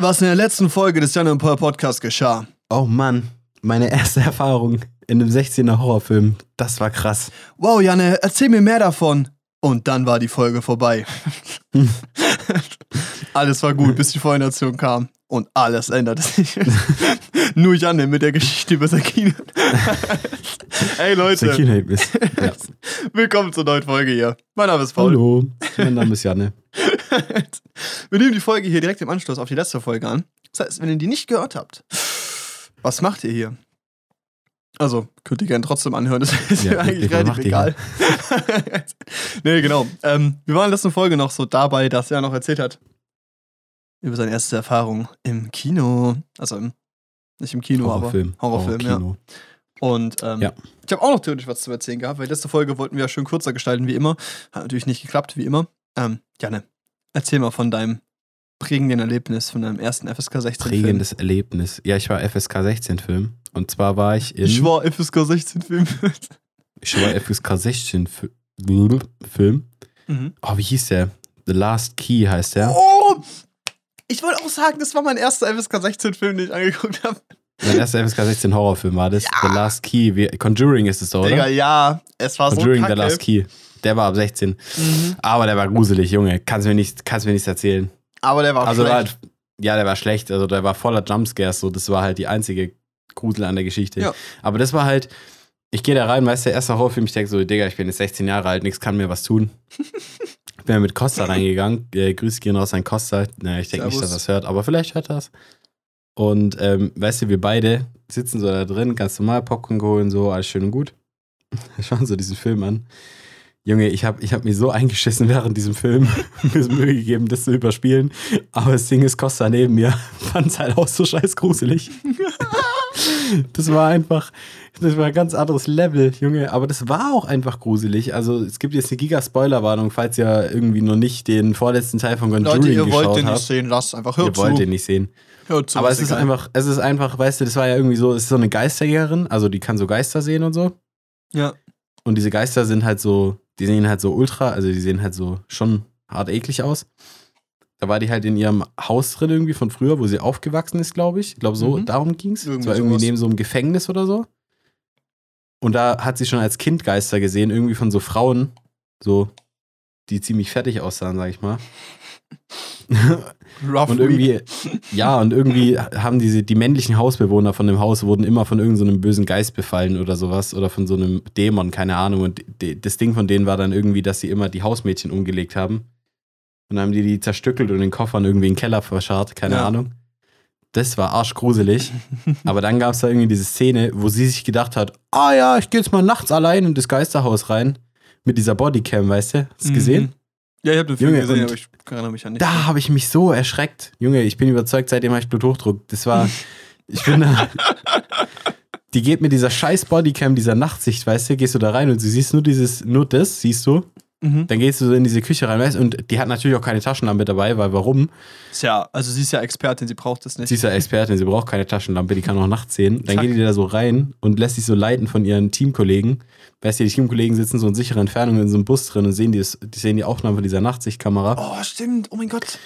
was in der letzten Folge des Jan und Paul Podcast geschah. Oh Mann, meine erste Erfahrung in einem 16er Horrorfilm. Das war krass. Wow, Janne, erzähl mir mehr davon. Und dann war die Folge vorbei. alles war gut, bis die Vollnation kam. Und alles änderte sich. Nur Janne mit der Geschichte über Sakine. hey Leute. Sakine ja. Willkommen zur neuen Folge hier. Mein Name ist Paul. Hallo, mein Name ist Janne. Wir nehmen die Folge hier direkt im Anschluss auf die letzte Folge an. Das heißt, wenn ihr die nicht gehört habt, was macht ihr hier? Also, könnt ihr gerne trotzdem anhören, das ist ja, mir eigentlich relativ egal. nee, genau. Ähm, wir waren in der letzten Folge noch so dabei, dass er noch erzählt hat über seine erste Erfahrung im Kino. Also im, nicht im Kino, Horrorfilm. aber Horrorfilm, Horror ja. Und ähm, ja. ich habe auch noch theoretisch was zu erzählen gehabt, weil die letzte Folge wollten wir ja schön kürzer gestalten, wie immer. Hat natürlich nicht geklappt, wie immer. Ähm, Janne, erzähl mal von deinem prägenden Erlebnis, von deinem ersten FSK 16 Film. Prägendes Erlebnis. Ja, ich war FSK 16 Film. Und zwar war ich in. Ich war FSK 16 Film. ich war FSK 16 Film. Mhm. Oh, wie hieß der? The Last Key heißt der. Oh! Ich wollte auch sagen, das war mein erster FSK 16 Film, den ich angeguckt habe. Mein erster FSK 16 Horrorfilm war das. Ja. The Last Key. Conjuring ist es doch, oder? Digga, ja. Es war Conjuring, so Conjuring, The Last Key. Der war ab 16. Mhm. Aber der war gruselig, Junge. Kannst mir nicht, kannst mir nichts erzählen. Aber der war also schlecht. War, ja, der war schlecht. Also der war voller Jumpscares. So. Das war halt die einzige Grusel an der Geschichte. Ja. Aber das war halt, ich gehe da rein, weißt du, der erste Horrorfilm, ich denke so, Digga, ich bin jetzt 16 Jahre alt, nichts kann mir was tun. ich bin ja mit Costa reingegangen. Äh, Grüß gehen raus an Costa. Naja, ich denke nicht, dass er das hört, aber vielleicht hört er es. Und ähm, weißt du, wir beide sitzen so da drin, ganz normal Popcorn holen, so, alles schön und gut. Schauen so diesen Film an. Junge, ich habe ich hab mich so eingeschissen während diesem Film, mir so Mühe gegeben, das zu überspielen. Aber das Ding ist, Costa neben mir fand es halt auch so scheiß gruselig. das war einfach, das war ein ganz anderes Level, Junge. Aber das war auch einfach gruselig. Also es gibt jetzt eine Giga-Spoiler-Warnung, falls ihr irgendwie noch nicht den vorletzten Teil von Conjuring Leute, ihr geschaut wollt den habt. nicht sehen, lasst einfach, hört Ihr zu. wollt den nicht sehen. Hört zu, Aber es ist egal. einfach, es ist einfach, weißt du, das war ja irgendwie so, es ist so eine Geisterjägerin, also die kann so Geister sehen und so. Ja. Und diese Geister sind halt so, die sehen halt so ultra, also die sehen halt so schon hart eklig aus. Da war die halt in ihrem Haus drin irgendwie von früher, wo sie aufgewachsen ist, glaube ich. Ich glaube, so, mhm. darum ging es. War irgendwie neben so einem Gefängnis oder so. Und da hat sie schon als Kind Geister gesehen, irgendwie von so Frauen, so, die ziemlich fertig aussahen, sag ich mal. Rough und irgendwie, ja, und irgendwie haben diese, die männlichen Hausbewohner von dem Haus wurden immer von irgendeinem so bösen Geist befallen oder sowas oder von so einem Dämon, keine Ahnung. Und das Ding von denen war dann irgendwie, dass sie immer die Hausmädchen umgelegt haben. Und dann haben die die zerstückelt und den Koffern irgendwie in den Keller verscharrt, keine ja. Ahnung. Das war arschgruselig. Aber dann gab es da irgendwie diese Szene, wo sie sich gedacht hat: Ah ja, ich gehe jetzt mal nachts allein in das Geisterhaus rein. Mit dieser Bodycam, weißt du? Hast du mhm. gesehen? Ja, ich habe den Film Junge, gesehen, aber ich erinnere mich an nichts. Da habe ich mich so erschreckt. Junge, ich bin überzeugt, seitdem habe ich Bluthochdruck. Das war. ich bin da. die geht mit dieser scheiß Bodycam, dieser Nachtsicht, weißt du, gehst du da rein und du siehst nur dieses, nur das, siehst du. Mhm. Dann gehst du so in diese Küche rein, weißt du, und die hat natürlich auch keine Taschenlampe dabei, weil warum? Ist ja, also sie ist ja Expertin, sie braucht das nicht. Sie ist ja Expertin, sie braucht keine Taschenlampe, die kann auch nachts sehen. Dann Zack. geht die da so rein und lässt sich so leiten von ihren Teamkollegen. Weißt du, die Teamkollegen sitzen so in sicherer Entfernung in so einem Bus drin und sehen die, die sehen die Aufnahmen von dieser Nachtsichtkamera. Oh, stimmt, oh mein Gott.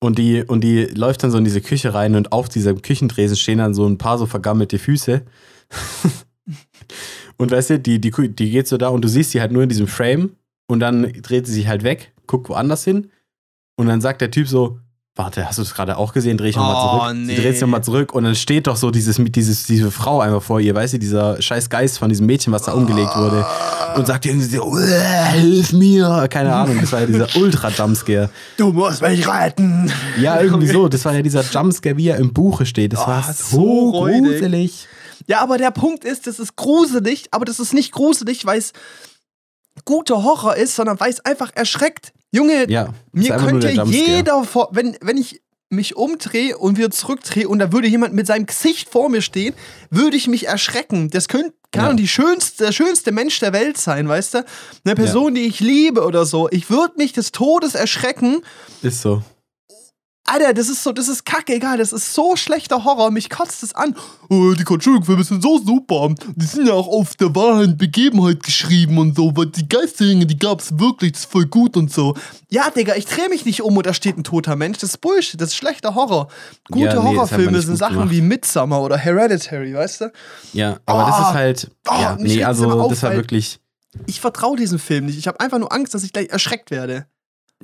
Und die, und die läuft dann so in diese Küche rein und auf dieser Küchentresen stehen dann so ein paar so vergammelte Füße. und weißt du, die, die, die geht so da und du siehst sie halt nur in diesem Frame und dann dreht sie sich halt weg, guckt woanders hin. Und dann sagt der Typ so, warte, hast du das gerade auch gesehen? Dreh ich nochmal oh, zurück. Nee. Sie dreht sich nochmal zurück und dann steht doch so dieses, dieses, diese Frau einfach vor ihr, weißt du, dieser scheiß Geist von diesem Mädchen, was da umgelegt wurde. Und sagt irgendwie so, hilf mir. Keine Ahnung, das war ja dieser Ultra-Jumpscare. Du musst mich retten. Ja, irgendwie so. Das war ja dieser Jumpscare, wie er im Buche steht. Das oh, war so, so gruselig. Ja, aber der Punkt ist, das ist gruselig, aber das ist nicht gruselig, weil es guter Horror ist, sondern weil es einfach erschreckt. Junge, ja, mir könnte jeder vor, wenn, wenn ich mich umdrehe und wieder zurückdrehe und da würde jemand mit seinem Gesicht vor mir stehen, würde ich mich erschrecken. Das könnte kann ja. die schönste, der schönste Mensch der Welt sein, weißt du? Eine Person, ja. die ich liebe oder so. Ich würde mich des Todes erschrecken. Ist so. Alter, das ist so, das ist kacke, egal, das ist so schlechter Horror, mich kotzt es an. Oh, die Conjuring-Filme sind so super. Die sind ja auch auf der wahren Begebenheit geschrieben und so, weil die Geisterringe, die gab's wirklich, das ist voll gut und so. Ja, Digga, ich drehe mich nicht um und da steht ein toter Mensch, das ist Bullshit, das ist schlechter Horror. Gute ja, nee, Horrorfilme sind Sachen gemacht. wie Midsummer oder Hereditary, weißt du? Ja, aber oh, das ist halt, oh, ja, nee, also auf, das war wirklich... Ich vertraue diesem Film nicht, ich habe einfach nur Angst, dass ich gleich erschreckt werde.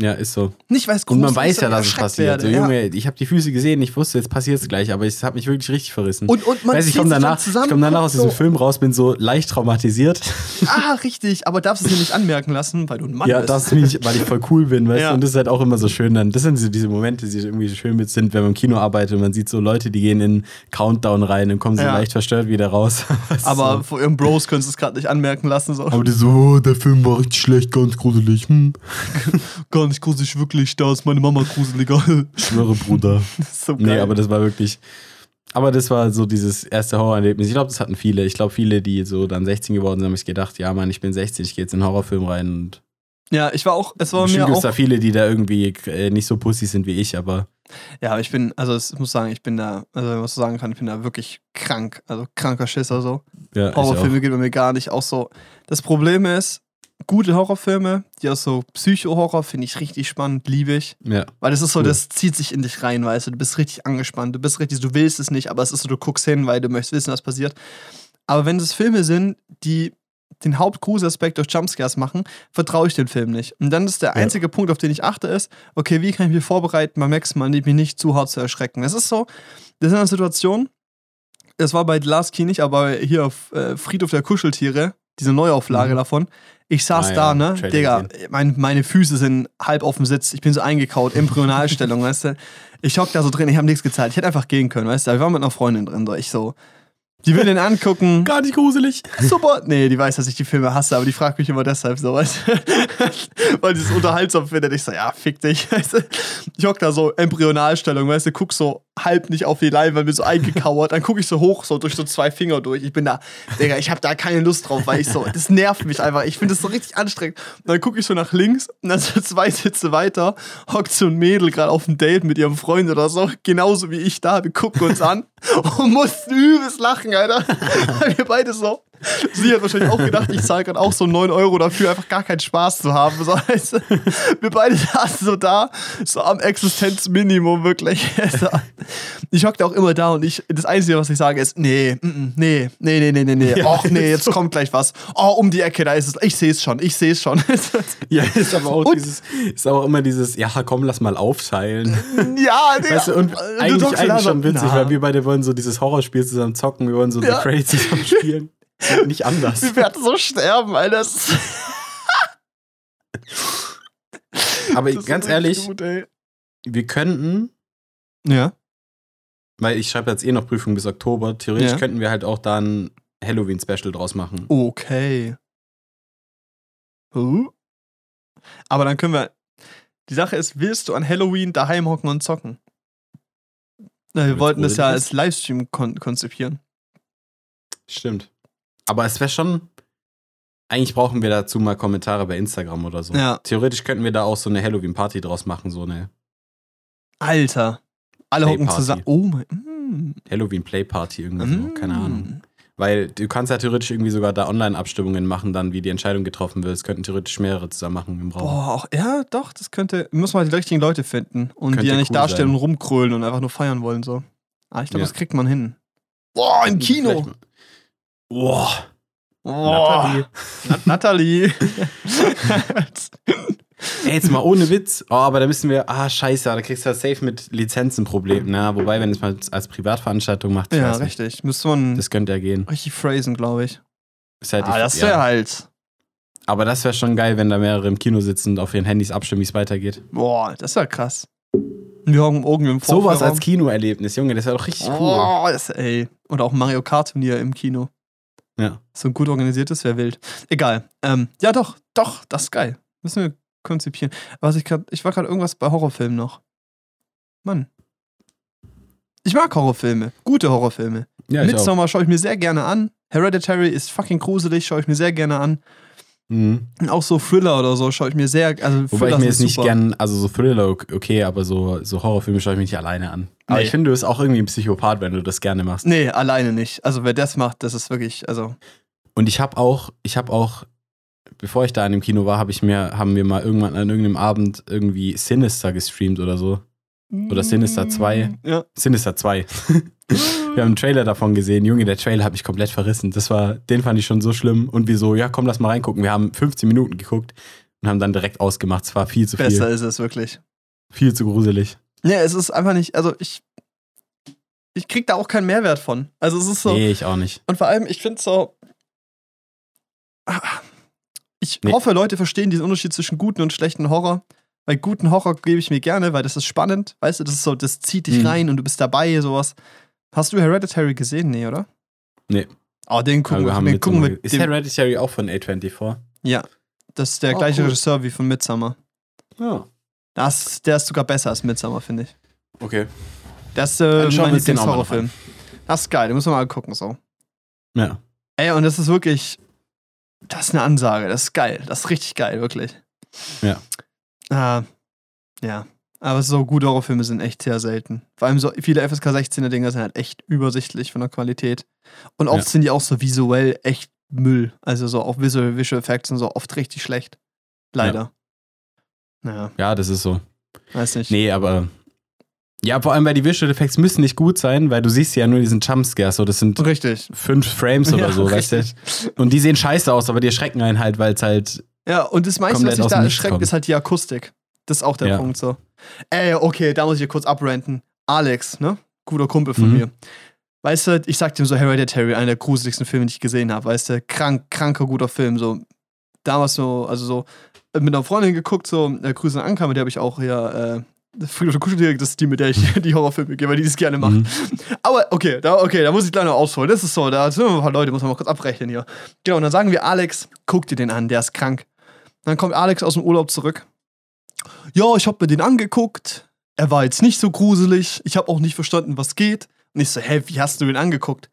Ja, ist so. Nicht, weil es Und man weiß ja, dass es passiert. So, Junge, ja. ich habe die Füße gesehen, ich wusste, jetzt passiert es gleich, aber es hat mich wirklich richtig verrissen. Und, und man weiß, ich komme danach, ich komm danach aus diesem so. Film raus, bin so leicht traumatisiert. Ah, richtig, aber darfst du es dir nicht anmerken lassen, weil du ein Mann ja, bist. Ja, das mich, weil ich voll cool bin, weißt ja. du? Und das ist halt auch immer so schön dann. Das sind so diese Momente, die irgendwie schön mit sind, wenn man im Kino arbeitet und man sieht so Leute, die gehen in Countdown rein und kommen so ja. leicht verstört wieder raus. aber so. vor ihrem Bros könntest du es gerade nicht anmerken lassen. So. Aber die so, oh, der Film war richtig schlecht, ganz gruselig. Hm. gar nicht gruselig, wirklich da ist meine Mama gruseliger. Ich schwöre, Bruder. so nee, aber das war wirklich. Aber das war so dieses erste Horrorerlebnis. Ich glaube, das hatten viele. Ich glaube, viele, die so dann 16 geworden sind, haben sich gedacht, ja, Mann, ich bin 16, ich gehe jetzt in einen Horrorfilm rein und. Ja, ich war auch, es war mir auch. da viele, die da irgendwie äh, nicht so pussy sind wie ich, aber. Ja, aber ich bin, also ich muss sagen, ich bin da, also wenn man so sagen kann, ich bin da wirklich krank, also kranker Schisser so. Ja, Horrorfilme geht bei mir gar nicht. Auch so. Das Problem ist, gute Horrorfilme, die auch so Psycho-Horror finde ich richtig spannend, liebe ich. Ja. Weil das ist so, cool. das zieht sich in dich rein, weißt du. Du bist richtig angespannt, du bist richtig, du willst es nicht, aber es ist so, du guckst hin, weil du möchtest wissen, was passiert. Aber wenn es Filme sind, die den Hauptgruselaspekt durch Jumpscares machen, vertraue ich dem Film nicht. Und dann ist der einzige ja. Punkt, auf den ich achte, ist, okay, wie kann ich mich vorbereiten beim nächsten Mal, mich nicht zu hart zu erschrecken. Das ist so, das ist eine Situation, das war bei The Last Key nicht, aber hier auf äh, Friedhof der Kuscheltiere, diese Neuauflage mhm. davon, ich saß ah, da, ne? Digga, mein, meine Füße sind halb auf dem Sitz. Ich bin so eingekaut, Embryonalstellung, weißt du? Ich hock da so drin, ich habe nichts gezahlt. Ich hätte einfach gehen können, weißt du? Wir waren mit einer Freundin drin, so. Ich so, die will den angucken. Gar nicht gruselig. Super. Nee, die weiß, dass ich die Filme hasse, aber die fragt mich immer deshalb so, weißt du? Weil sie es unterhaltsam findet. Ich so, ja, fick dich. Weißt du? Ich hock da so Embryonalstellung, weißt du, guck so halb nicht auf die Leinwand, bin so eingekauert. Dann gucke ich so hoch, so durch so zwei Finger durch. Ich bin da, Digga, ich habe da keine Lust drauf, weil ich so, das nervt mich einfach. Ich finde das so richtig anstrengend. Und dann gucke ich so nach links und dann so zwei Sitze weiter hockt so ein Mädel gerade auf dem Date mit ihrem Freund oder so, genauso wie ich da. Wir gucken uns an und mussten übelst lachen, Alter. Wir beide so Sie hat wahrscheinlich auch gedacht, ich zahle gerade auch so 9 Euro dafür, einfach gar keinen Spaß zu haben. So, heißt, wir beide saßen so da, so am Existenzminimum wirklich. Ich hockte auch immer da und ich, das Einzige, was ich sage, ist, nee, nee, nee, nee, nee, nee, nee. Och nee, jetzt kommt gleich was. Oh, um die Ecke, da ist es. Ich sehe es schon, ich sehe es schon. Ja, ist aber auch und, dieses, ist auch immer dieses, ja komm, lass mal aufteilen. Ja, Digga. Weißt du, und eigentlich, eigentlich schon witzig, na. weil wir beide wollen so dieses Horrorspiel zusammen zocken, wir wollen so ja. The Crazy zusammen spielen. Nicht anders. Wir werden so sterben, Alter. Aber ganz ehrlich, gut, wir könnten. Ja. Weil ich schreibe jetzt eh noch Prüfung bis Oktober. Theoretisch ja. könnten wir halt auch da ein Halloween-Special draus machen. Okay. Uh. Aber dann können wir. Die Sache ist, willst du an Halloween daheim hocken und zocken? Na, wir wollten das ja als Livestream kon konzipieren. Stimmt. Aber es wäre schon. Eigentlich brauchen wir dazu mal Kommentare bei Instagram oder so. Ja. Theoretisch könnten wir da auch so eine Halloween-Party draus machen, so eine. Alter. Alle hocken zusammen. Oh mein. Mm. Halloween Play Party irgendwie mm. so, keine Ahnung. Weil du kannst ja theoretisch irgendwie sogar da Online-Abstimmungen machen, dann wie die Entscheidung getroffen wird. Es könnten theoretisch mehrere zusammen machen im Raum. Boah, auch, ja, doch, das könnte. Muss man die richtigen Leute finden und könnte die ja nicht cool darstellen sein. und rumkrölen und einfach nur feiern wollen. so. Ah, ich glaube, ja. das kriegt man hin. Boah, im Kino. Boah. Oh, Nathalie. Ey, jetzt mal ohne Witz. Oh, aber da müssen wir, ah, scheiße, da kriegst du ja safe mit Lizenzenproblemen. Ne? Wobei, wenn es mal als Privatveranstaltung macht, ja, richtig. Müsste man. Das könnte ja gehen. Richtig phrasen, glaube ich. Ist halt ah, das wäre ja. halt. Aber das wäre schon geil, wenn da mehrere im Kino sitzen und auf ihren Handys abstimmen, wie es weitergeht. Boah, das wäre krass. Wir haben irgendwie im Sowas als Kinoerlebnis, Junge, das wäre doch richtig cool. Das, ey. Oder auch Mario Kart-Turnier im Kino. Ja. So ein gut organisiertes wäre wild. Egal. Ähm, ja, doch, doch, das ist geil. Müssen wir konzipieren. Was ich gerade, ich war gerade irgendwas bei Horrorfilmen noch. Mann. Ich mag Horrorfilme. Gute Horrorfilme. Ja, Midsommar schaue ich mir sehr gerne an. Hereditary ist fucking gruselig, schaue ich mir sehr gerne an. Mhm. Auch so Thriller oder so schaue ich mir sehr. Also Wobei ich mir jetzt nicht gern, also so Thriller, okay, aber so, so Horrorfilme schaue ich mir nicht alleine an. Aber nee. ich finde, du bist auch irgendwie ein Psychopath, wenn du das gerne machst. Nee, alleine nicht. Also wer das macht, das ist wirklich, also. Und ich habe auch, ich habe auch, bevor ich da in dem Kino war, habe ich mir, haben wir mal irgendwann an irgendeinem Abend irgendwie Sinister gestreamt oder so. Oder Sinister 2. Mm, ja. Sinister 2. wir haben einen Trailer davon gesehen. Junge, der Trailer habe ich komplett verrissen. Das war, den fand ich schon so schlimm. Und wir so, ja, komm, lass mal reingucken. Wir haben 15 Minuten geguckt und haben dann direkt ausgemacht. Es war viel zu Besser viel. Besser ist es wirklich. Viel zu gruselig. Ja, es ist einfach nicht, also ich, ich krieg da auch keinen Mehrwert von. Also es ist so. Nee, ich auch nicht. Und vor allem, ich finde so. Ich nee. hoffe, Leute verstehen diesen Unterschied zwischen guten und schlechten Horror. Weil guten Horror gebe ich mir gerne, weil das ist spannend, weißt du, das ist so, das zieht dich mhm. rein und du bist dabei, sowas. Hast du Hereditary gesehen? Nee, oder? Nee. Oh, den gucken wir. Den gucken wir ist Hereditary auch von A24? Ja. Das ist der oh, gleiche cool. Regisseur wie von Midsummer. Ja. Das, der ist sogar besser als Midsummer, finde ich. Okay. Das ist äh, mein Lieblings-Horrorfilm. Das ist geil, den müssen wir mal gucken, so. Ja. Ey, und das ist wirklich. Das ist eine Ansage. Das ist geil. Das ist richtig geil, wirklich. Ja. Ah, ja. Aber so gute Horrorfilme sind echt sehr selten. Vor allem so viele FSK 16er Dinger sind halt echt übersichtlich von der Qualität. Und oft ja. sind die auch so visuell echt Müll. Also so auch Visual, Visual Effects sind so oft richtig schlecht. Leider. Ja. Naja. Ja, das ist so. Weiß nicht. Nee, aber. Ja, vor allem, weil die Visual Effects müssen nicht gut sein, weil du siehst ja nur diesen Jumpscare, so das sind richtig. fünf Frames oder ja, so, richtig. weißt du? Und die sehen scheiße aus, aber die erschrecken einen halt, weil es halt ja, und das meiste, was sich da erschreckt, ist halt die Akustik. Das ist auch der ja. Punkt so. Ey, okay, da muss ich hier kurz abrenten. Alex, ne? Guter Kumpel von mhm. mir. Weißt du, ich sag dir so Hereditary, einer der gruseligsten Filme, die ich gesehen habe. Weißt du, krank, kranker, guter Film. So, damals so, also so, mit einer Freundin geguckt, so, äh, Grüße an Anka, mit der habe ich auch hier, äh, Friedhof Kuscheltier, das ist die, mit der ich die Horrorfilme gehe, weil die das gerne macht. Mhm. Aber okay, da, okay, da muss ich gleich noch ausholen. Das ist so, da sind ein paar Leute, muss man mal kurz abrechnen hier. Genau, und dann sagen wir, Alex, guck dir den an, der ist krank. Dann kommt Alex aus dem Urlaub zurück. Ja, ich habe mir den angeguckt. Er war jetzt nicht so gruselig. Ich habe auch nicht verstanden, was geht. Und ich so, hä, wie hast du den angeguckt?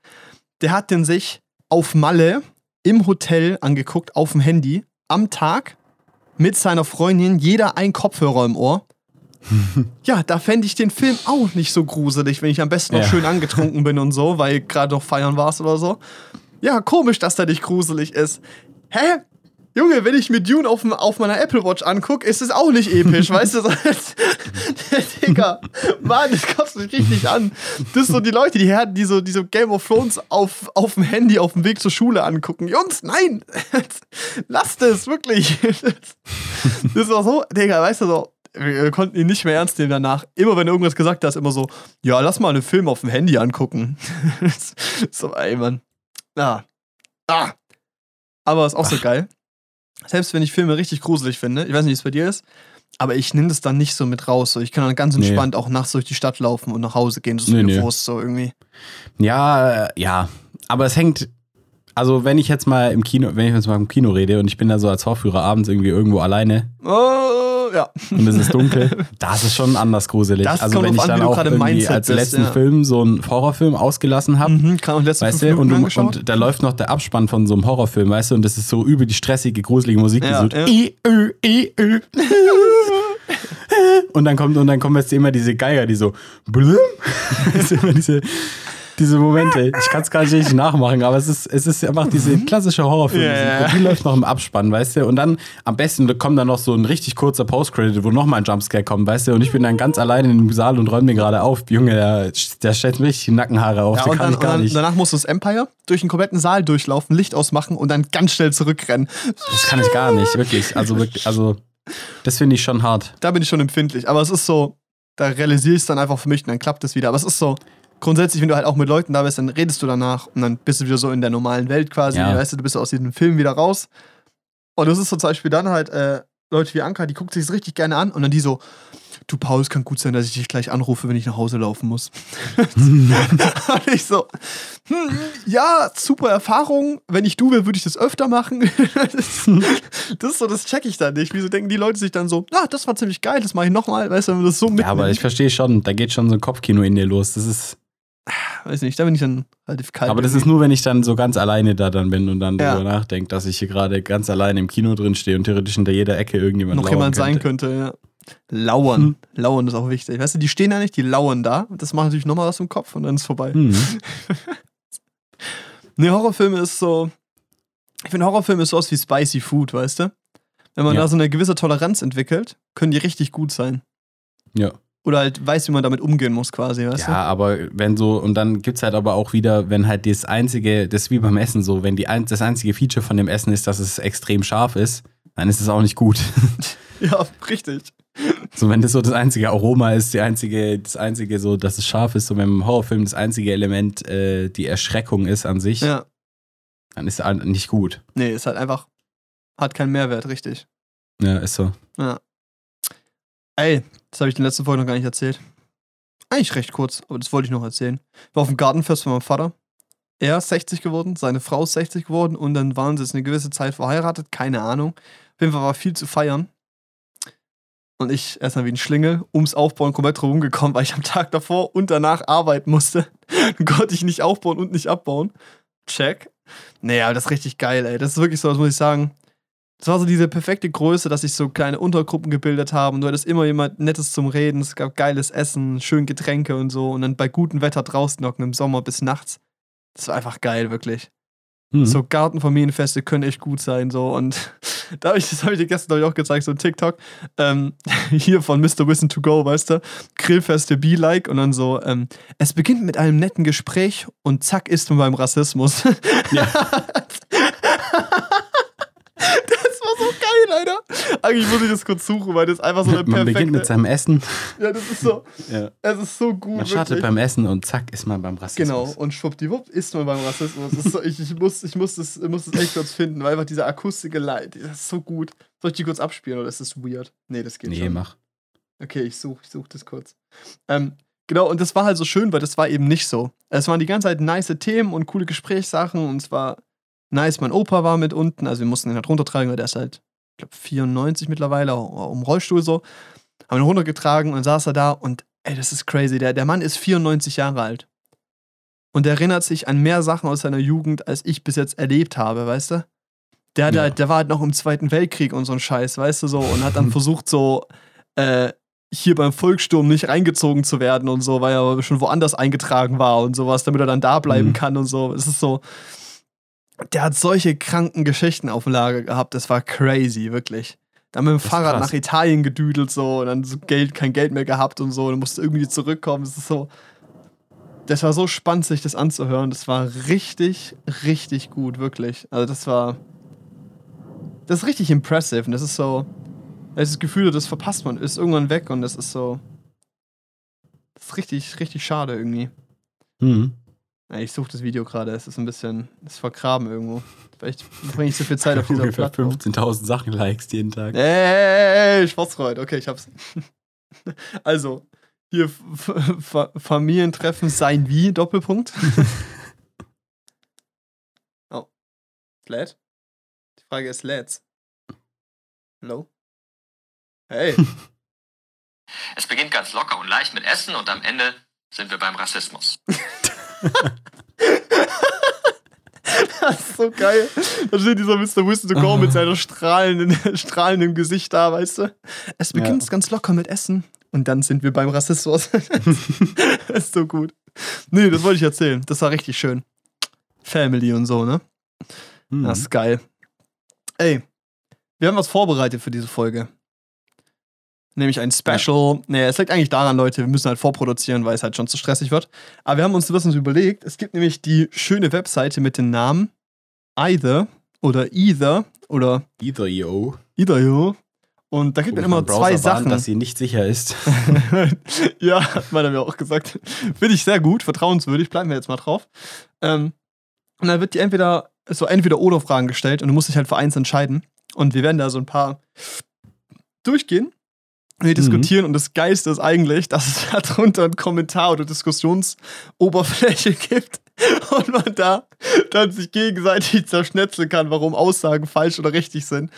Der hat den sich auf Malle im Hotel angeguckt, auf dem Handy, am Tag, mit seiner Freundin, jeder ein Kopfhörer im Ohr. ja, da fände ich den Film auch nicht so gruselig, wenn ich am besten noch ja. schön angetrunken bin und so, weil gerade noch feiern warst oder so. Ja, komisch, dass der nicht gruselig ist. Hä? Junge, wenn ich mir Dune auf, auf meiner Apple Watch angucke, ist es auch nicht episch, weißt du? Digga, Mann, das kotzt mich richtig an. Das sind so die Leute, die, die so, die so Game of Thrones auf, auf dem Handy auf dem Weg zur Schule angucken. Jungs, nein! Lasst es, wirklich. Das war so, Digga, weißt du so, wir konnten ihn nicht mehr ernst nehmen danach. Immer wenn er irgendwas gesagt hat, ist immer so, ja, lass mal einen Film auf dem Handy angucken. so, ey, Mann. Ah. Ah. Aber ist auch Ach. so geil selbst wenn ich Filme richtig gruselig finde, ich weiß nicht, wie es bei dir ist, aber ich nehme das dann nicht so mit raus. So. Ich kann dann ganz entspannt nee. auch nachts durch die Stadt laufen und nach Hause gehen. Das ist nee, mir nee. Wurst, so irgendwie. Ja, äh, ja. Aber es hängt, also wenn ich jetzt mal im Kino, wenn ich jetzt mal im Kino rede und ich bin da so als Vorführer abends irgendwie irgendwo alleine. Oh ja. Und es ist dunkel. Das ist schon anders gruselig. Das also wenn ich dann auch irgendwie als bist, letzten ja. Film so einen Horrorfilm ausgelassen habe, mhm, weißt du, und, du, und da läuft noch der Abspann von so einem Horrorfilm, weißt du, und das ist so über die stressige, gruselige Musik, ja, die so ja. I, Ö, I, Ö. und dann kommt und dann kommen jetzt immer diese Geiger, die so das ist immer diese diese Momente. Ich kann es gar nicht richtig nachmachen, aber es ist, es ist einfach diese klassische Horrorfilm. Yeah. Die läuft noch im Abspann, weißt du? Und dann am besten kommt dann noch so ein richtig kurzer Post-Credit, wo nochmal ein Jumpscare kommt, weißt du? Und ich bin dann ganz alleine in dem Saal und räume mir gerade auf. Junge, der, der stellt mir richtig die Nackenhaare auf. Ja, und, dann, und dann, danach musst du das Empire durch den kompletten Saal durchlaufen, Licht ausmachen und dann ganz schnell zurückrennen. Das kann ich gar nicht, wirklich. Also wirklich, also das finde ich schon hart. Da bin ich schon empfindlich, aber es ist so, da realisiere ich es dann einfach für mich und dann klappt es wieder. Aber es ist so, grundsätzlich, wenn du halt auch mit Leuten da bist, dann redest du danach und dann bist du wieder so in der normalen Welt quasi. Ja. Weißt du, du bist aus diesem Film wieder raus. Und das ist so zum Beispiel dann halt äh, Leute wie Anka, die guckt sich das richtig gerne an und dann die so, du Paul, es kann gut sein, dass ich dich gleich anrufe, wenn ich nach Hause laufen muss. und ich so, hm, ja, super Erfahrung. Wenn ich du wäre, würde ich das öfter machen. das, das, ist so, das check ich dann nicht. Wieso denken die Leute sich dann so, ah, das war ziemlich geil, das mache ich nochmal, weißt du, wenn man das so mitnimmt. Ja, aber ich verstehe schon, da geht schon so ein Kopfkino in dir los. Das ist weiß nicht, da bin ich dann relativ kalt. Aber das ist nur, wenn ich dann so ganz alleine da dann bin und dann ja. darüber nachdenke, dass ich hier gerade ganz alleine im Kino drin stehe und theoretisch hinter jeder Ecke irgendjemand noch jemand könnte. sein könnte, ja. Lauern. Hm. Lauern ist auch wichtig. Weißt du, die stehen da nicht, die lauern da. Und das macht natürlich nochmal was im Kopf und dann ist es vorbei. Mhm. ne, Horrorfilme ist so. Ich finde, Horrorfilme ist sowas wie Spicy Food, weißt du? Wenn man ja. da so eine gewisse Toleranz entwickelt, können die richtig gut sein. Ja. Oder halt weiß, wie man damit umgehen muss, quasi, weißt ja, du? Ja, aber wenn so, und dann gibt es halt aber auch wieder, wenn halt das einzige, das ist wie beim Essen so, wenn die, das einzige Feature von dem Essen ist, dass es extrem scharf ist, dann ist es auch nicht gut. ja, richtig. So, wenn das so das einzige Aroma ist, die einzige, das einzige so, dass es scharf ist, so wenn im Horrorfilm das einzige Element äh, die Erschreckung ist an sich, ja. dann ist es halt nicht gut. Nee, ist halt einfach, hat keinen Mehrwert, richtig. Ja, ist so. Ja. Ey, das habe ich in der letzten Folge noch gar nicht erzählt. Eigentlich recht kurz, aber das wollte ich noch erzählen. Ich war auf dem Gartenfest von meinem Vater. Er ist 60 geworden, seine Frau ist 60 geworden und dann waren sie jetzt eine gewisse Zeit verheiratet, keine Ahnung. Auf jeden Fall war viel zu feiern. Und ich erstmal wie ein Schlingel ums Aufbauen komplett rumgekommen, weil ich am Tag davor und danach arbeiten musste. Dann konnte ich nicht aufbauen und nicht abbauen. Check. Naja, das ist richtig geil, ey. Das ist wirklich so, das muss ich sagen. Das war so diese perfekte Größe, dass sich so kleine Untergruppen gebildet haben. Und du hattest immer jemand Nettes zum Reden. Es gab geiles Essen, schön Getränke und so. Und dann bei gutem Wetter draußen hocken im Sommer bis nachts. Das war einfach geil, wirklich. Mhm. So Gartenfamilienfeste können echt gut sein. So. Und da habe ich, das habe ich dir gestern auch gezeigt, so ein TikTok. Ähm, hier von Mr. Wissen to Go, weißt du? Grillfeste Be Like und dann so, ähm, es beginnt mit einem netten Gespräch und zack ist man beim Rassismus. Ja. Alter. Eigentlich muss ich das kurz suchen, weil das einfach so eine perfekte... Man beginnt mit seinem Essen. Ja, das ist so... ja. Es ist so gut, Man startet wirklich. beim Essen und zack, ist man beim Rassismus. Genau, und schwuppdiwupp ist man beim Rassismus. So, ich, ich, muss, ich muss, das, muss das echt kurz finden, weil einfach diese akustische Leid, das ist so gut. Soll ich die kurz abspielen oder ist das weird? Nee, das geht nee, schon. Nee, mach. Okay, ich suche ich such das kurz. Ähm, genau, und das war halt so schön, weil das war eben nicht so. Es waren die ganze Zeit nice Themen und coole Gesprächssachen und es war nice. Mein Opa war mit unten, also wir mussten ihn halt runtertragen, weil der ist halt, glaube, 94 mittlerweile, um Rollstuhl so. Haben ihn runtergetragen und saß er da und ey, das ist crazy. Der, der Mann ist 94 Jahre alt. Und der erinnert sich an mehr Sachen aus seiner Jugend, als ich bis jetzt erlebt habe, weißt du? Der, der, ja. der war halt noch im Zweiten Weltkrieg und so ein Scheiß, weißt du so, und hat dann versucht, so äh, hier beim Volkssturm nicht reingezogen zu werden und so, weil er schon woanders eingetragen war und sowas, damit er dann da bleiben mhm. kann und so. Es ist so, der hat solche kranken Geschichten auf Lager gehabt, das war crazy, wirklich. Dann mit dem Fahrrad krass. nach Italien gedüdelt so und dann so Geld, kein Geld mehr gehabt und so, dann musste irgendwie zurückkommen. Das ist so. Das war so spannend, sich das anzuhören. Das war richtig, richtig gut, wirklich. Also das war. Das ist richtig impressive und das ist so. Das Gefühl, das verpasst man, ist irgendwann weg und das ist so. Das ist richtig, richtig schade irgendwie. Mhm. Ich suche das Video gerade, es ist ein bisschen, es ist vergraben irgendwo. Vielleicht bringe ich so viel Zeit auf dieser Ungefähr 15.000 Sachen likes jeden Tag. Ey, Sportsfreund, okay, ich hab's. Also, hier F F Familientreffen sein wie, Doppelpunkt. oh. Lädt? Die Frage ist, lädt's? Hello? Hey. Es beginnt ganz locker und leicht mit Essen und am Ende sind wir beim Rassismus. das ist so geil. Da steht dieser Mr. Wisdom to Go mit seiner strahlenden, strahlenden Gesicht da, weißt du? Es beginnt ja. ganz locker mit Essen und dann sind wir beim Rassismus. das ist so gut. Nee, das wollte ich erzählen. Das war richtig schön. Family und so, ne? Mhm. Das ist geil. Ey, wir haben was vorbereitet für diese Folge nämlich ein Special. Ja. Nee, es liegt eigentlich daran, Leute, wir müssen halt vorproduzieren, weil es halt schon zu stressig wird. Aber wir haben uns was überlegt. Es gibt nämlich die schöne Webseite mit dem Namen Either oder Either oder Either yo. Either yo. Und da gibt es immer zwei Sachen. Warnt, dass sie nicht sicher ist. ja, hat man mir auch gesagt. Finde ich sehr gut, vertrauenswürdig, bleiben wir jetzt mal drauf. Ähm, und dann wird dir entweder so entweder oder Fragen gestellt und du musst dich halt für eins entscheiden. Und wir werden da so ein paar durchgehen wir diskutieren mhm. und das Geiste ist eigentlich, dass es darunter ein Kommentar oder Diskussionsoberfläche gibt und man da dann sich gegenseitig zerschnetzeln kann, warum Aussagen falsch oder richtig sind.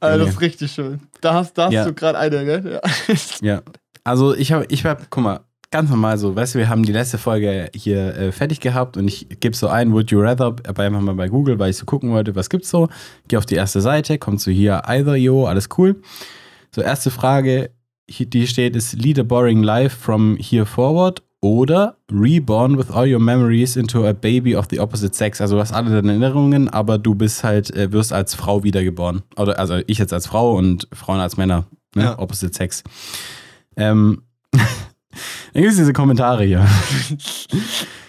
Also, okay. Das ist richtig schön. Da hast, da hast ja. du gerade eine, gell? Ja. ja. Also ich habe, ich hab, guck mal, ganz normal so, weißt du, wir haben die letzte Folge hier äh, fertig gehabt und ich gebe so ein, Would you rather, aber einfach mal bei Google, weil ich so gucken wollte, was gibt's so. Geh auf die erste Seite, kommst du hier, either yo, alles cool. So, erste Frage, die steht, ist Lead a boring life from here forward oder reborn with all your memories into a baby of the opposite sex. Also du hast alle deine Erinnerungen, aber du bist halt, äh, wirst als Frau wiedergeboren. Oder also ich jetzt als Frau und Frauen als Männer. Ne? Ja. Opposite sex. Ähm, dann gibt es diese Kommentare hier.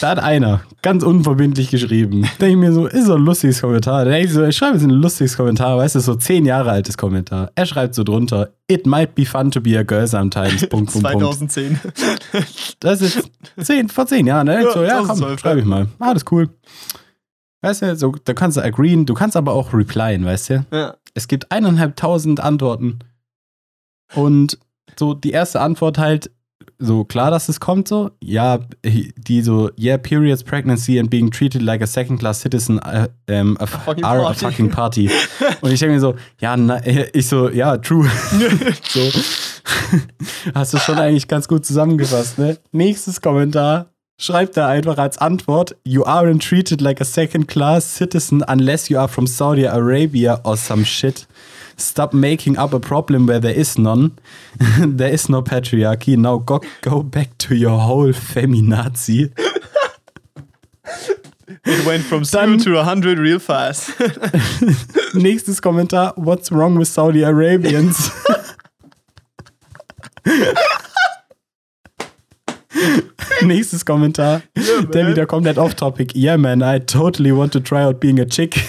Da hat einer ganz unverbindlich geschrieben. Denke ich mir so, ist so ein lustiges Kommentar. Da denke ich so, ich schreibe jetzt ein lustiges Kommentar, weißt du, so zehn Jahre altes Kommentar. Er schreibt so drunter, it might be fun to be a girl sometimes. Punkt, 2010. Das ist zehn, vor zehn Jahren, ne? Ja, so, ja, komm, schreibe ich mal. Ah, das ist cool. Weißt du, so, da kannst du agreeen, du kannst aber auch replyen, weißt du? Ja. Es gibt eineinhalbtausend Antworten. Und so die erste Antwort halt, so klar, dass es kommt so. Ja, die so, yeah, periods, pregnancy and being treated like a second-class citizen uh, um, a, fucking are party. a fucking party. Und ich denke mir so, ja, na, ich so, ja, true. so. Hast du schon eigentlich ganz gut zusammengefasst, ne? Nächstes Kommentar. Schreibt er einfach als Antwort, you aren't treated like a second-class citizen unless you are from Saudi Arabia or some shit. Stop making up a problem where there is none. there is no patriarchy. Now go, go back to your whole feminazi. It went from zero to 100 real fast. Nächstes Kommentar. What's wrong with Saudi Arabians? Nächstes Kommentar. Yeah, der wieder komplett off-topic. Yeah, man, I totally want to try out being a chick.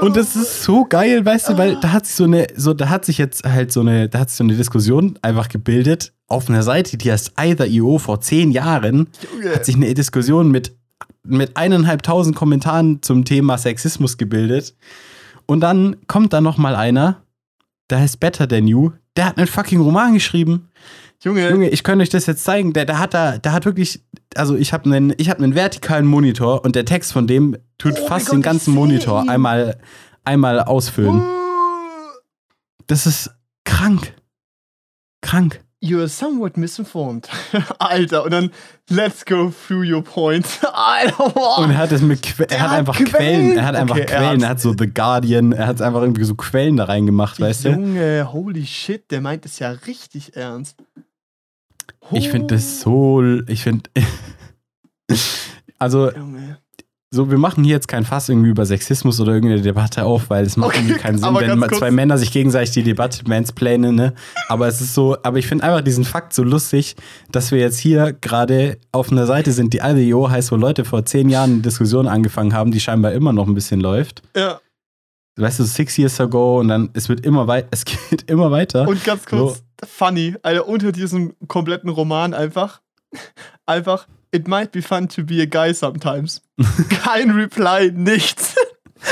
Und das ist so geil, weißt du, weil da hat sich so eine, so, da hat sich jetzt halt so eine, da hat sich so eine Diskussion einfach gebildet auf einer Seite, die heißt Either.io vor zehn Jahren, Junge. hat sich eine Diskussion mit, mit eineinhalbtausend Kommentaren zum Thema Sexismus gebildet. Und dann kommt da noch mal einer, der heißt Better Than You, der hat einen fucking Roman geschrieben. Junge. Junge, ich könnte euch das jetzt zeigen. Der, der hat da, der hat wirklich, also ich habe einen, ich habe einen vertikalen Monitor und der Text von dem tut oh fast den ganzen Monitor einmal, einmal ausfüllen. Uh. Das ist krank. Krank. You're somewhat misinformed. Alter, und dann let's go through your points. Alter, wow. Und er hat es mit er hat, hat einfach Quellen. Quellen. Er hat einfach okay, Quellen. Er hat, so The Guardian, er hat einfach irgendwie so Quellen da reingemacht, weißt du? Junge, holy shit, der meint es ja richtig ernst. Ich finde das so, ich finde also so, wir machen hier jetzt kein Fass irgendwie über Sexismus oder irgendeine Debatte auf, weil es macht okay, irgendwie keinen Sinn, wenn zwei kurz. Männer sich gegenseitig die Debatte mansplainen, ne? Aber es ist so, aber ich finde einfach diesen Fakt so lustig, dass wir jetzt hier gerade auf einer Seite sind, die IDEO heißt, wo Leute vor zehn Jahren eine Diskussion angefangen haben, die scheinbar immer noch ein bisschen läuft. Ja. Weißt du, six years ago und dann, es wird immer weiter, es geht immer weiter. Und ganz kurz, so. Funny, Alter, unter diesem kompletten Roman einfach, einfach It might be fun to be a guy sometimes. Kein Reply, nichts.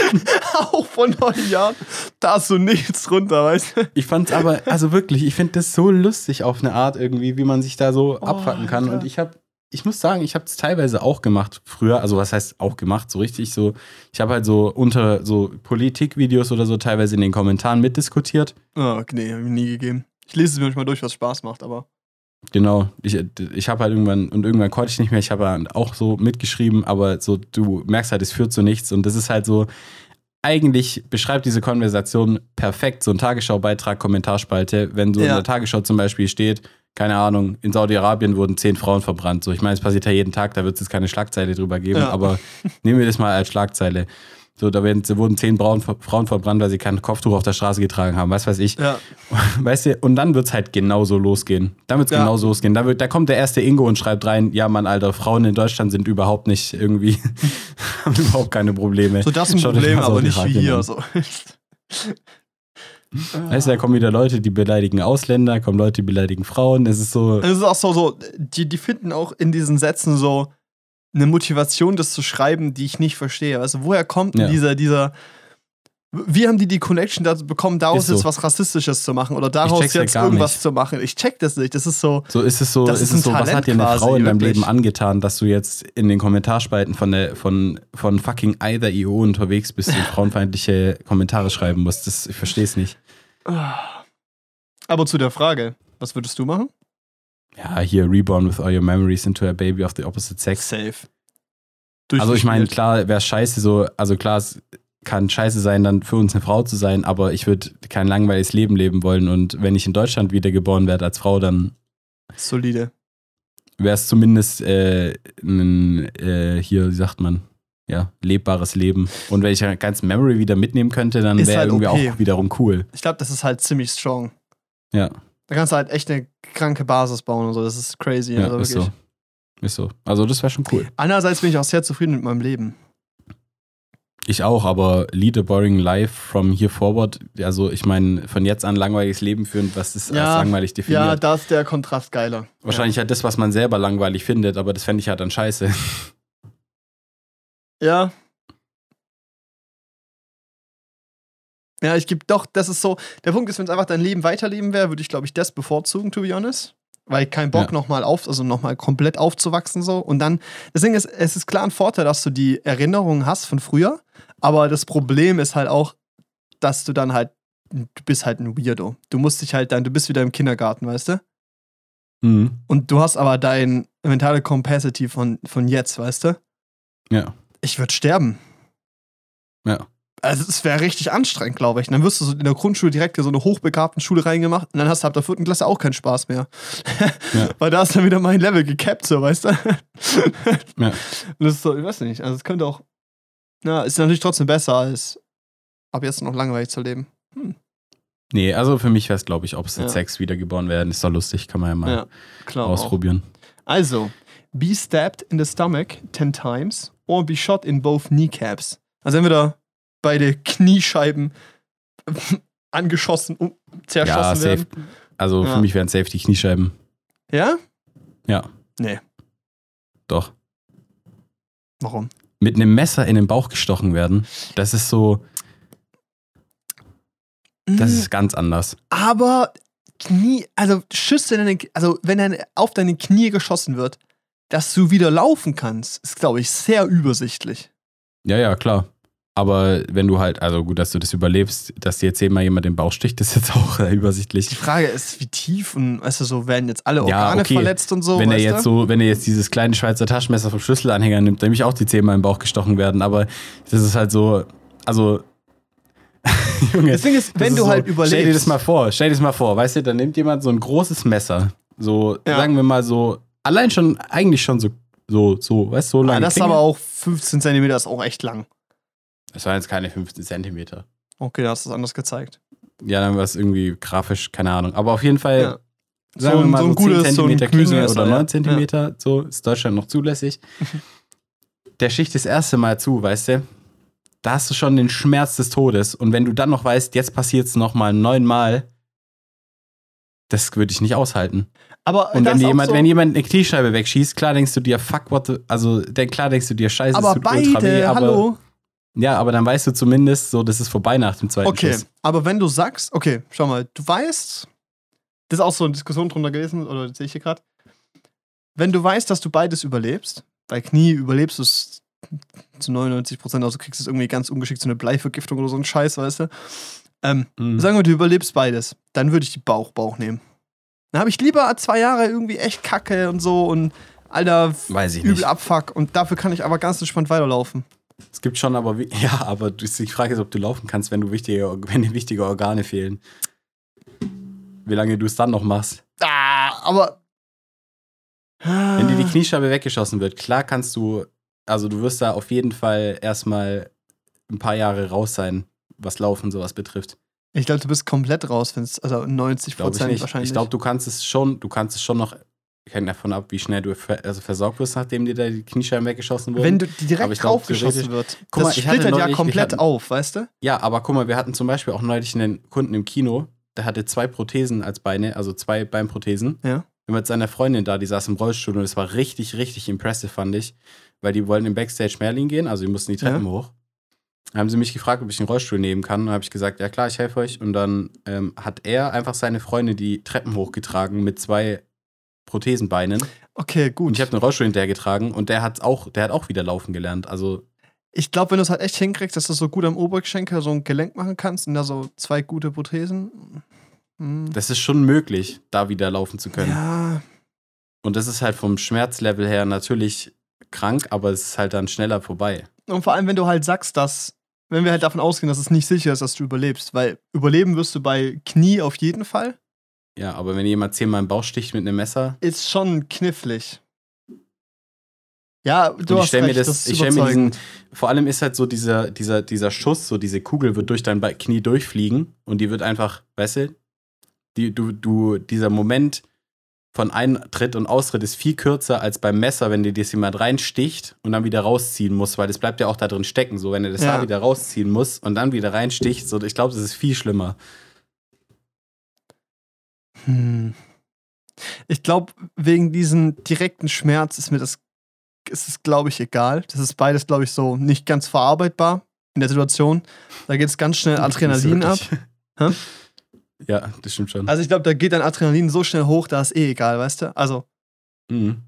auch von neun Jahren, da ist so nichts runter, weißt du? Ich fand's aber, also wirklich, ich finde das so lustig auf eine Art irgendwie, wie man sich da so oh, abfacken kann. Alter. Und ich habe, ich muss sagen, ich habe es teilweise auch gemacht früher. Also was heißt auch gemacht, so richtig so. Ich habe halt so unter so Politikvideos oder so teilweise in den Kommentaren mitdiskutiert. Oh, nee, habe ich nie gegeben. Ich lese es mir manchmal durch, was Spaß macht, aber. Genau, ich, ich habe halt irgendwann, und irgendwann konnte ich nicht mehr, ich habe halt auch so mitgeschrieben, aber so, du merkst halt, es führt zu nichts und das ist halt so, eigentlich beschreibt diese Konversation perfekt so ein Tagesschau-Beitrag, Kommentarspalte, wenn so ja. in der Tagesschau zum Beispiel steht, keine Ahnung, in Saudi-Arabien wurden zehn Frauen verbrannt. So, ich meine, es passiert ja jeden Tag, da wird es jetzt keine Schlagzeile drüber geben, ja. aber nehmen wir das mal als Schlagzeile. So, da werden, wurden zehn Braun, Frauen verbrannt, weil sie kein Kopftuch auf der Straße getragen haben, was weiß ich. Ja. Weißt du, und dann wird es halt genauso losgehen. Dann wird es ja. genauso losgehen. Da, wird, da kommt der erste Ingo und schreibt rein, ja Mann, Alter, Frauen in Deutschland sind überhaupt nicht irgendwie, haben überhaupt keine Probleme. So, das ist ein Schaut Problem, aber nicht wie hier. So. Weißt du, da kommen wieder Leute, die beleidigen Ausländer, kommen Leute, die beleidigen Frauen. Es ist so. Es ist auch so, so die, die finden auch in diesen Sätzen so, eine Motivation, das zu schreiben, die ich nicht verstehe. Also woher kommt ja. dieser, dieser, wie haben die die Connection dazu bekommen, daraus so. jetzt was Rassistisches zu machen oder daraus jetzt irgendwas nicht. zu machen? Ich check das nicht. Das ist so. So ist es so, ist, ist es so, was hat dir eine quasi, Frau in deinem wirklich? Leben angetan, dass du jetzt in den Kommentarspalten von der, von, von fucking either.io unterwegs bist und frauenfeindliche Kommentare schreiben musst? Das, ich verstehe es nicht. Aber zu der Frage, was würdest du machen? Ja, hier Reborn with all your memories into a baby of the opposite sex. Safe. Also ich meine, klar wäre es scheiße so, also klar, es kann scheiße sein, dann für uns eine Frau zu sein, aber ich würde kein langweiliges Leben leben wollen und wenn ich in Deutschland wiedergeboren werde als Frau, dann solide. Wäre es zumindest äh, ein, äh, hier, wie sagt man, ja, lebbares Leben. Und wenn ich eine ganze Memory wieder mitnehmen könnte, dann wäre halt irgendwie okay. auch wiederum cool. Ich glaube, das ist halt ziemlich strong. Ja. Da kannst du halt echt eine kranke Basis bauen und so. Das ist crazy. Ja, also ist so. Ist so. Also, das wäre schon cool. Einerseits bin ich auch sehr zufrieden mit meinem Leben. Ich auch, aber lead a boring life from here forward. Also, ich meine, von jetzt an langweiliges Leben führen, was ist ja, als langweilig definiert? Ja, da ist der Kontrast geiler. Wahrscheinlich ja. halt das, was man selber langweilig findet, aber das fände ich halt dann scheiße. Ja. Ja, ich gebe doch, das ist so. Der Punkt ist, wenn es einfach dein Leben weiterleben wäre, würde ich, glaube ich, das bevorzugen, to be honest. Weil kein Bock ja. nochmal auf, also nochmal komplett aufzuwachsen so. Und dann, deswegen ist es ist klar ein Vorteil, dass du die Erinnerungen hast von früher. Aber das Problem ist halt auch, dass du dann halt, du bist halt ein Weirdo. Du musst dich halt dann, du bist wieder im Kindergarten, weißt du? Mhm. Und du hast aber dein mentale Capacity von, von jetzt, weißt du? Ja. Ich würde sterben. Ja. Also es wäre richtig anstrengend, glaube ich. Und dann wirst du so in der Grundschule direkt in so eine hochbegabten Schule reingemacht und dann hast du ab der vierten Klasse auch keinen Spaß mehr. Ja. Weil da ist dann wieder mein Level gekappt, so, weißt du? ja. Und das ist so, ich weiß nicht, also es könnte auch, ja, ist natürlich trotzdem besser, als ab jetzt noch langweilig zu leben. Hm. Nee, also für mich wäre es, glaube ich, ob es ja. Sex wiedergeboren werden, ist doch lustig, kann man ja mal ja, ausprobieren. Auch. Also, be stabbed in the stomach 10 times or be shot in both kneecaps. Also entweder beide Kniescheiben angeschossen und zerschossen ja, werden. Also ja. für mich wären safe die Kniescheiben. Ja? Ja. Nee. Doch. Warum? Mit einem Messer in den Bauch gestochen werden, das ist so. Das ist mm. ganz anders. Aber Knie, also Schüsse, in deine, also wenn dann auf deine Knie geschossen wird, dass du wieder laufen kannst, ist, glaube ich, sehr übersichtlich. Ja, ja, klar. Aber wenn du halt, also gut, dass du das überlebst, dass dir jetzt zehnmal jemand den Bauch sticht, ist jetzt auch äh, übersichtlich. Die Frage ist, wie tief und weißt du, so werden jetzt alle Organe ja, okay. verletzt und so. Wenn er jetzt du? so, wenn er jetzt dieses kleine Schweizer Taschenmesser vom Schlüsselanhänger nimmt, dann nämlich auch die zehnmal im Bauch gestochen werden. Aber das ist halt so, also. Junge, Deswegen ist, wenn du so, halt überlebst. Stell dir das mal vor, stell dir das mal vor, weißt du, dann nimmt jemand so ein großes Messer, so, ja. sagen wir mal so, allein schon, eigentlich schon so, so, so, weißt du, so lang. Ja, das ist aber auch 15 Zentimeter, ist auch echt lang. Es waren jetzt keine 15 Zentimeter. Okay, da hast du es anders gezeigt. Ja, dann war es irgendwie grafisch, keine Ahnung. Aber auf jeden Fall, ja. sagen so, wir mal so, so 10 Zentimeter so Klinge oder 9 Zentimeter, ja. so ist Deutschland noch zulässig. Der Schicht das erste Mal zu, weißt du? Da hast du schon den Schmerz des Todes. Und wenn du dann noch weißt, jetzt passiert es nochmal neunmal, das würde ich nicht aushalten. Aber und wenn jemand, so wenn jemand eine Kniescheibe wegschießt, klar denkst du dir, fuck, what the, also klar denkst du dir, scheiße, aber es tut beide, ultra weh, aber hallo. Ja, aber dann weißt du zumindest, so, das ist vorbei nach dem zweiten Okay, Schuss. aber wenn du sagst, okay, schau mal, du weißt, das ist auch so eine Diskussion drunter gewesen, oder das sehe ich hier gerade. Wenn du weißt, dass du beides überlebst, bei Knie überlebst du es zu 99 Prozent, also kriegst du es irgendwie ganz ungeschickt, so eine Bleivergiftung oder so ein Scheiß, weißt du. Ähm, mhm. Sagen wir, du überlebst beides, dann würde ich die Bauch-Bauch nehmen. Dann habe ich lieber zwei Jahre irgendwie echt Kacke und so und alter Weiß ich übel nicht. Abfuck und dafür kann ich aber ganz entspannt weiterlaufen. Es gibt schon, aber ja, aber die Frage ist, ob du laufen kannst, wenn du wichtige, wenn dir wichtige Organe fehlen. Wie lange du es dann noch machst. Ah, aber. Wenn dir die Kniescheibe weggeschossen wird, klar kannst du, also du wirst da auf jeden Fall erstmal ein paar Jahre raus sein, was Laufen sowas betrifft. Ich glaube, du bist komplett raus, wenn es, also 90 Prozent wahrscheinlich. Ich glaube, du kannst es schon, du kannst es schon noch hängt davon ab, wie schnell du ver also versorgt wirst, nachdem dir da die Kniescheiben weggeschossen wurden. Wenn du die direkt draufgeschossen wird, guck das mal, splittert neulich, ja komplett hatten, auf, weißt du? Ja, aber guck mal, wir hatten zum Beispiel auch neulich einen Kunden im Kino, der hatte zwei Prothesen als Beine, also zwei Beinprothesen. Ja. Und mit seiner Freundin da, die saß im Rollstuhl und das war richtig, richtig impressive, fand ich, weil die wollten im Backstage Merlin gehen, also die mussten die Treppen ja. hoch. Dann haben sie mich gefragt, ob ich einen Rollstuhl nehmen kann. Und habe ich gesagt, ja klar, ich helfe euch. Und dann ähm, hat er einfach seine Freundin die Treppen hochgetragen mit zwei Prothesenbeinen. Okay, gut. Und ich habe einen Rollstuhl hinterhergetragen und der hat auch, der hat auch wieder laufen gelernt. Also. Ich glaube, wenn du es halt echt hinkriegst, dass du so gut am Oberschenkel so ein Gelenk machen kannst und da so zwei gute Prothesen. hm. das ist schon möglich, da wieder laufen zu können. Ja. Und das ist halt vom Schmerzlevel her natürlich krank, aber es ist halt dann schneller vorbei. Und vor allem, wenn du halt sagst, dass, wenn wir halt davon ausgehen, dass es nicht sicher ist, dass du überlebst, weil überleben wirst du bei Knie auf jeden Fall. Ja, aber wenn jemand zehnmal im Bauch sticht mit einem Messer. Ist schon knifflig. Ja, du ich stelle mir das, das ich mir diesen, vor allem ist halt so dieser, dieser, dieser Schuss, so diese Kugel wird durch dein Knie durchfliegen und die wird einfach, weißt du, die, du, du, dieser Moment von Eintritt und Austritt ist viel kürzer als beim Messer, wenn dir das jemand reinsticht und dann wieder rausziehen muss, weil das bleibt ja auch da drin stecken, so wenn er das ja. da wieder rausziehen muss und dann wieder reinsticht, so ich glaube, das ist viel schlimmer. Hm. Ich glaube, wegen diesem direkten Schmerz ist mir das ist es, glaube ich, egal. Das ist beides, glaube ich, so nicht ganz verarbeitbar in der Situation. Da geht es ganz schnell Adrenalin ab. Ja, das stimmt schon. Also ich glaube, da geht dein Adrenalin so schnell hoch, da ist eh egal, weißt du? Also. Mhm.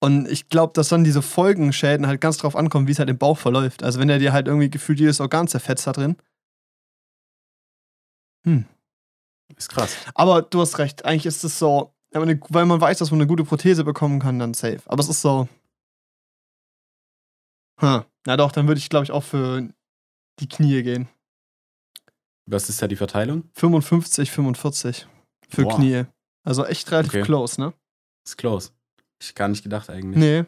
Und ich glaube, dass dann diese Folgenschäden halt ganz drauf ankommen, wie es halt im Bauch verläuft. Also wenn er dir halt irgendwie gefühlt jedes Organ zerfetzt da drin. Hm. Ist krass. Aber du hast recht, eigentlich ist es so, weil man weiß, dass man eine gute Prothese bekommen kann, dann safe. Aber es ist so, Hm. Na doch, dann würde ich, glaube ich, auch für die Knie gehen. Was ist da die Verteilung? 55, 45 für Boah. Knie. Also echt relativ okay. close, ne? Ist close. Ich gar nicht gedacht eigentlich. Nee.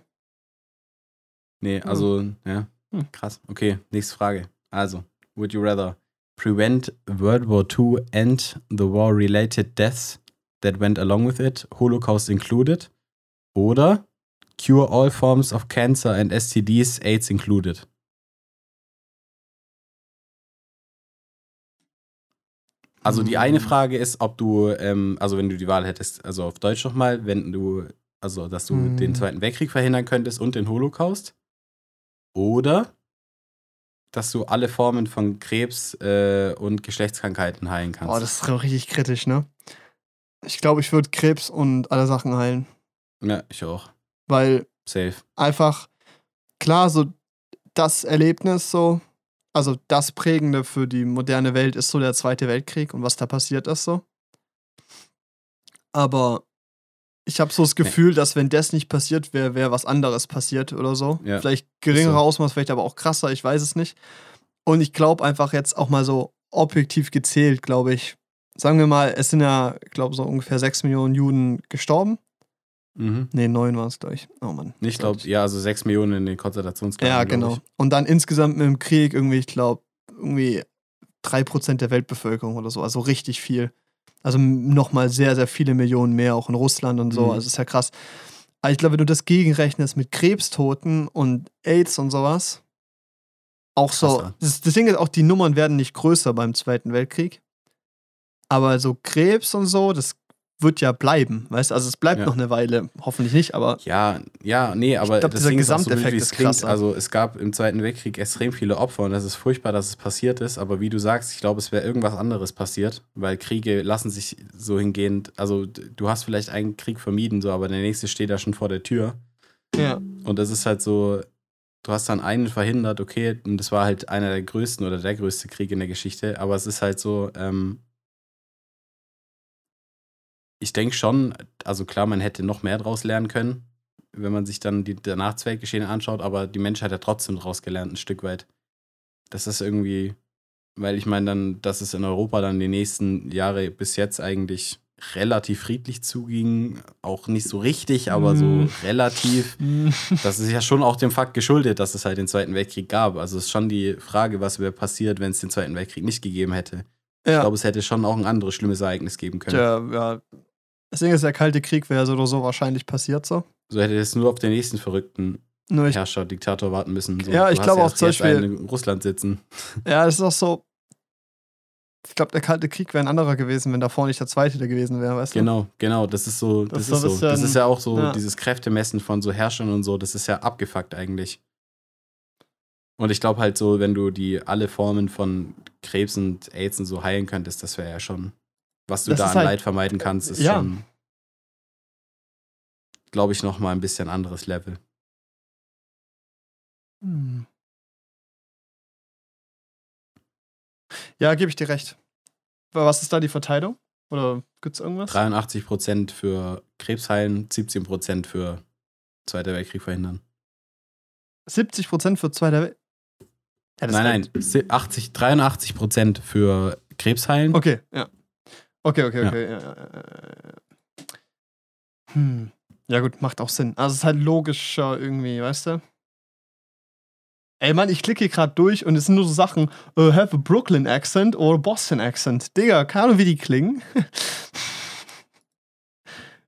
Nee, also, hm. ja. Hm. Krass. Okay, nächste Frage. Also, would you rather prevent World War II and the war-related deaths that went along with it, Holocaust included, oder Cure all forms of cancer and STDs, AIDS included. Also die eine hm. Frage ist, ob du, ähm, also wenn du die Wahl hättest, also auf Deutsch nochmal, wenn du, also dass du hm. den Zweiten Weltkrieg verhindern könntest und den Holocaust. Oder dass du alle Formen von Krebs äh, und Geschlechtskrankheiten heilen kannst. Oh, das ist richtig kritisch, ne? Ich glaube, ich würde Krebs und alle Sachen heilen. Ja, ich auch. Weil Safe. einfach, klar, so das Erlebnis so, also das Prägende für die moderne Welt ist so der Zweite Weltkrieg und was da passiert ist so. Aber ich habe so das Gefühl, nee. dass wenn das nicht passiert wäre, wäre was anderes passiert oder so. Ja. Vielleicht geringerer so. Ausmaß, vielleicht aber auch krasser, ich weiß es nicht. Und ich glaube einfach jetzt auch mal so objektiv gezählt, glaube ich. Sagen wir mal, es sind ja, ich glaube, so ungefähr sechs Millionen Juden gestorben. Mhm. Nee, neun war es, glaube ich. Oh Mann. Ich glaube, ja, also sechs Millionen in den Konzentrationslagern. Ja, genau. Und dann insgesamt mit dem Krieg irgendwie, ich glaube, irgendwie drei Prozent der Weltbevölkerung oder so. Also richtig viel. Also nochmal sehr, sehr viele Millionen mehr, auch in Russland und so. Mhm. Also ist ja krass. Aber ich glaube, wenn du das gegenrechnest mit Krebstoten und AIDS und sowas, auch so. Das, das Ding ist auch, die Nummern werden nicht größer beim Zweiten Weltkrieg. Aber so Krebs und so, das wird ja bleiben, weißt du? Also es bleibt ja. noch eine Weile, hoffentlich nicht, aber. Ja, ja, nee, aber ich glaub, dieser Gesamteffekt ist, so ist krass. Also es gab im Zweiten Weltkrieg extrem viele Opfer und es ist furchtbar, dass es passiert ist, aber wie du sagst, ich glaube, es wäre irgendwas anderes passiert, weil Kriege lassen sich so hingehend, also du hast vielleicht einen Krieg vermieden, so, aber der nächste steht da schon vor der Tür. Ja. Und das ist halt so, du hast dann einen verhindert, okay, und das war halt einer der größten oder der größte Krieg in der Geschichte, aber es ist halt so, ähm, ich denke schon, also klar, man hätte noch mehr daraus lernen können, wenn man sich dann die danach Weltgeschehen anschaut, aber die Menschheit hat trotzdem daraus gelernt, ein Stück weit. Das ist irgendwie, weil ich meine dann, dass es in Europa dann die nächsten Jahre bis jetzt eigentlich relativ friedlich zuging, auch nicht so richtig, aber so mm. relativ. Mm. Das ist ja schon auch dem Fakt geschuldet, dass es halt den Zweiten Weltkrieg gab. Also es ist schon die Frage, was wäre passiert, wenn es den Zweiten Weltkrieg nicht gegeben hätte. Ja. Ich glaube, es hätte schon auch ein anderes schlimmes Ereignis geben können. Ja, ja. Deswegen ist der Kalte Krieg wäre so oder so wahrscheinlich passiert so. So hätte es nur auf den nächsten verrückten nur ich, Herrscher, Diktator warten müssen. So, ja, ich glaube auch zum Beispiel. in Russland sitzen. Ja, das ist auch so. Ich glaube, der Kalte Krieg wäre ein anderer gewesen, wenn davor nicht der Zweite der gewesen wäre, weißt du? Genau, genau. Das ist so. Das, das ist, so. Bisschen, das ist ja auch so, ja. dieses Kräftemessen von so Herrschern und so, das ist ja abgefuckt eigentlich. Und ich glaube halt so, wenn du die alle Formen von Krebs und AIDS und so heilen könntest, das wäre ja schon, was du das da an halt, Leid vermeiden kannst, ist ja. schon, glaube ich, nochmal ein bisschen anderes Level. Hm. Ja, gebe ich dir recht. Was ist da die Verteilung? Oder gibt es irgendwas? 83 Prozent für Krebs heilen, 17 Prozent für Zweiter Weltkrieg verhindern. 70 Prozent für Zweiter Weltkrieg? Ja, nein, nein, 80, 83 Prozent für Krebs heilen. Okay, ja. Okay, okay, okay. Ja. Ja, hm. ja, gut, macht auch Sinn. Also es ist halt logischer irgendwie, weißt du? Ey, Mann, ich klicke gerade durch und es sind nur so Sachen, uh, have a Brooklyn Accent oder Boston Accent. Digga, keine Ahnung, wie die klingen.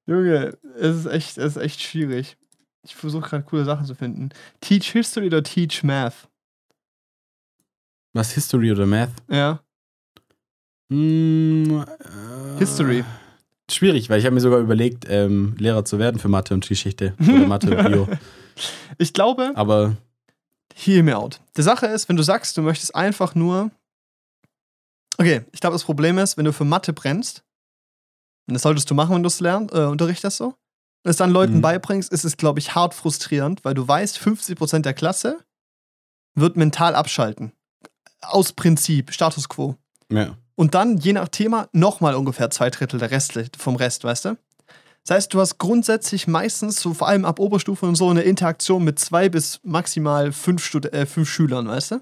Junge, es ist echt, es ist echt schwierig. Ich versuche gerade coole Sachen zu finden. Teach History oder Teach Math? Was, History oder Math? Ja. Hm, äh, History. Schwierig, weil ich habe mir sogar überlegt, ähm, Lehrer zu werden für Mathe und Geschichte. Oder Mathe und Bio. Ich glaube. Aber. Hear me out. Die Sache ist, wenn du sagst, du möchtest einfach nur. Okay, ich glaube, das Problem ist, wenn du für Mathe brennst, und das solltest du machen, wenn du es lernst, äh, unterrichtest so, und es dann Leuten mhm. beibringst, ist es, glaube ich, hart frustrierend, weil du weißt, 50% der Klasse wird mental abschalten. Aus Prinzip, Status quo. Ja. Und dann, je nach Thema, nochmal ungefähr zwei Drittel der Rest, vom Rest, weißt du? Das heißt, du hast grundsätzlich meistens, so vor allem ab Oberstufe und so, eine Interaktion mit zwei bis maximal fünf, Stud äh, fünf Schülern, weißt du?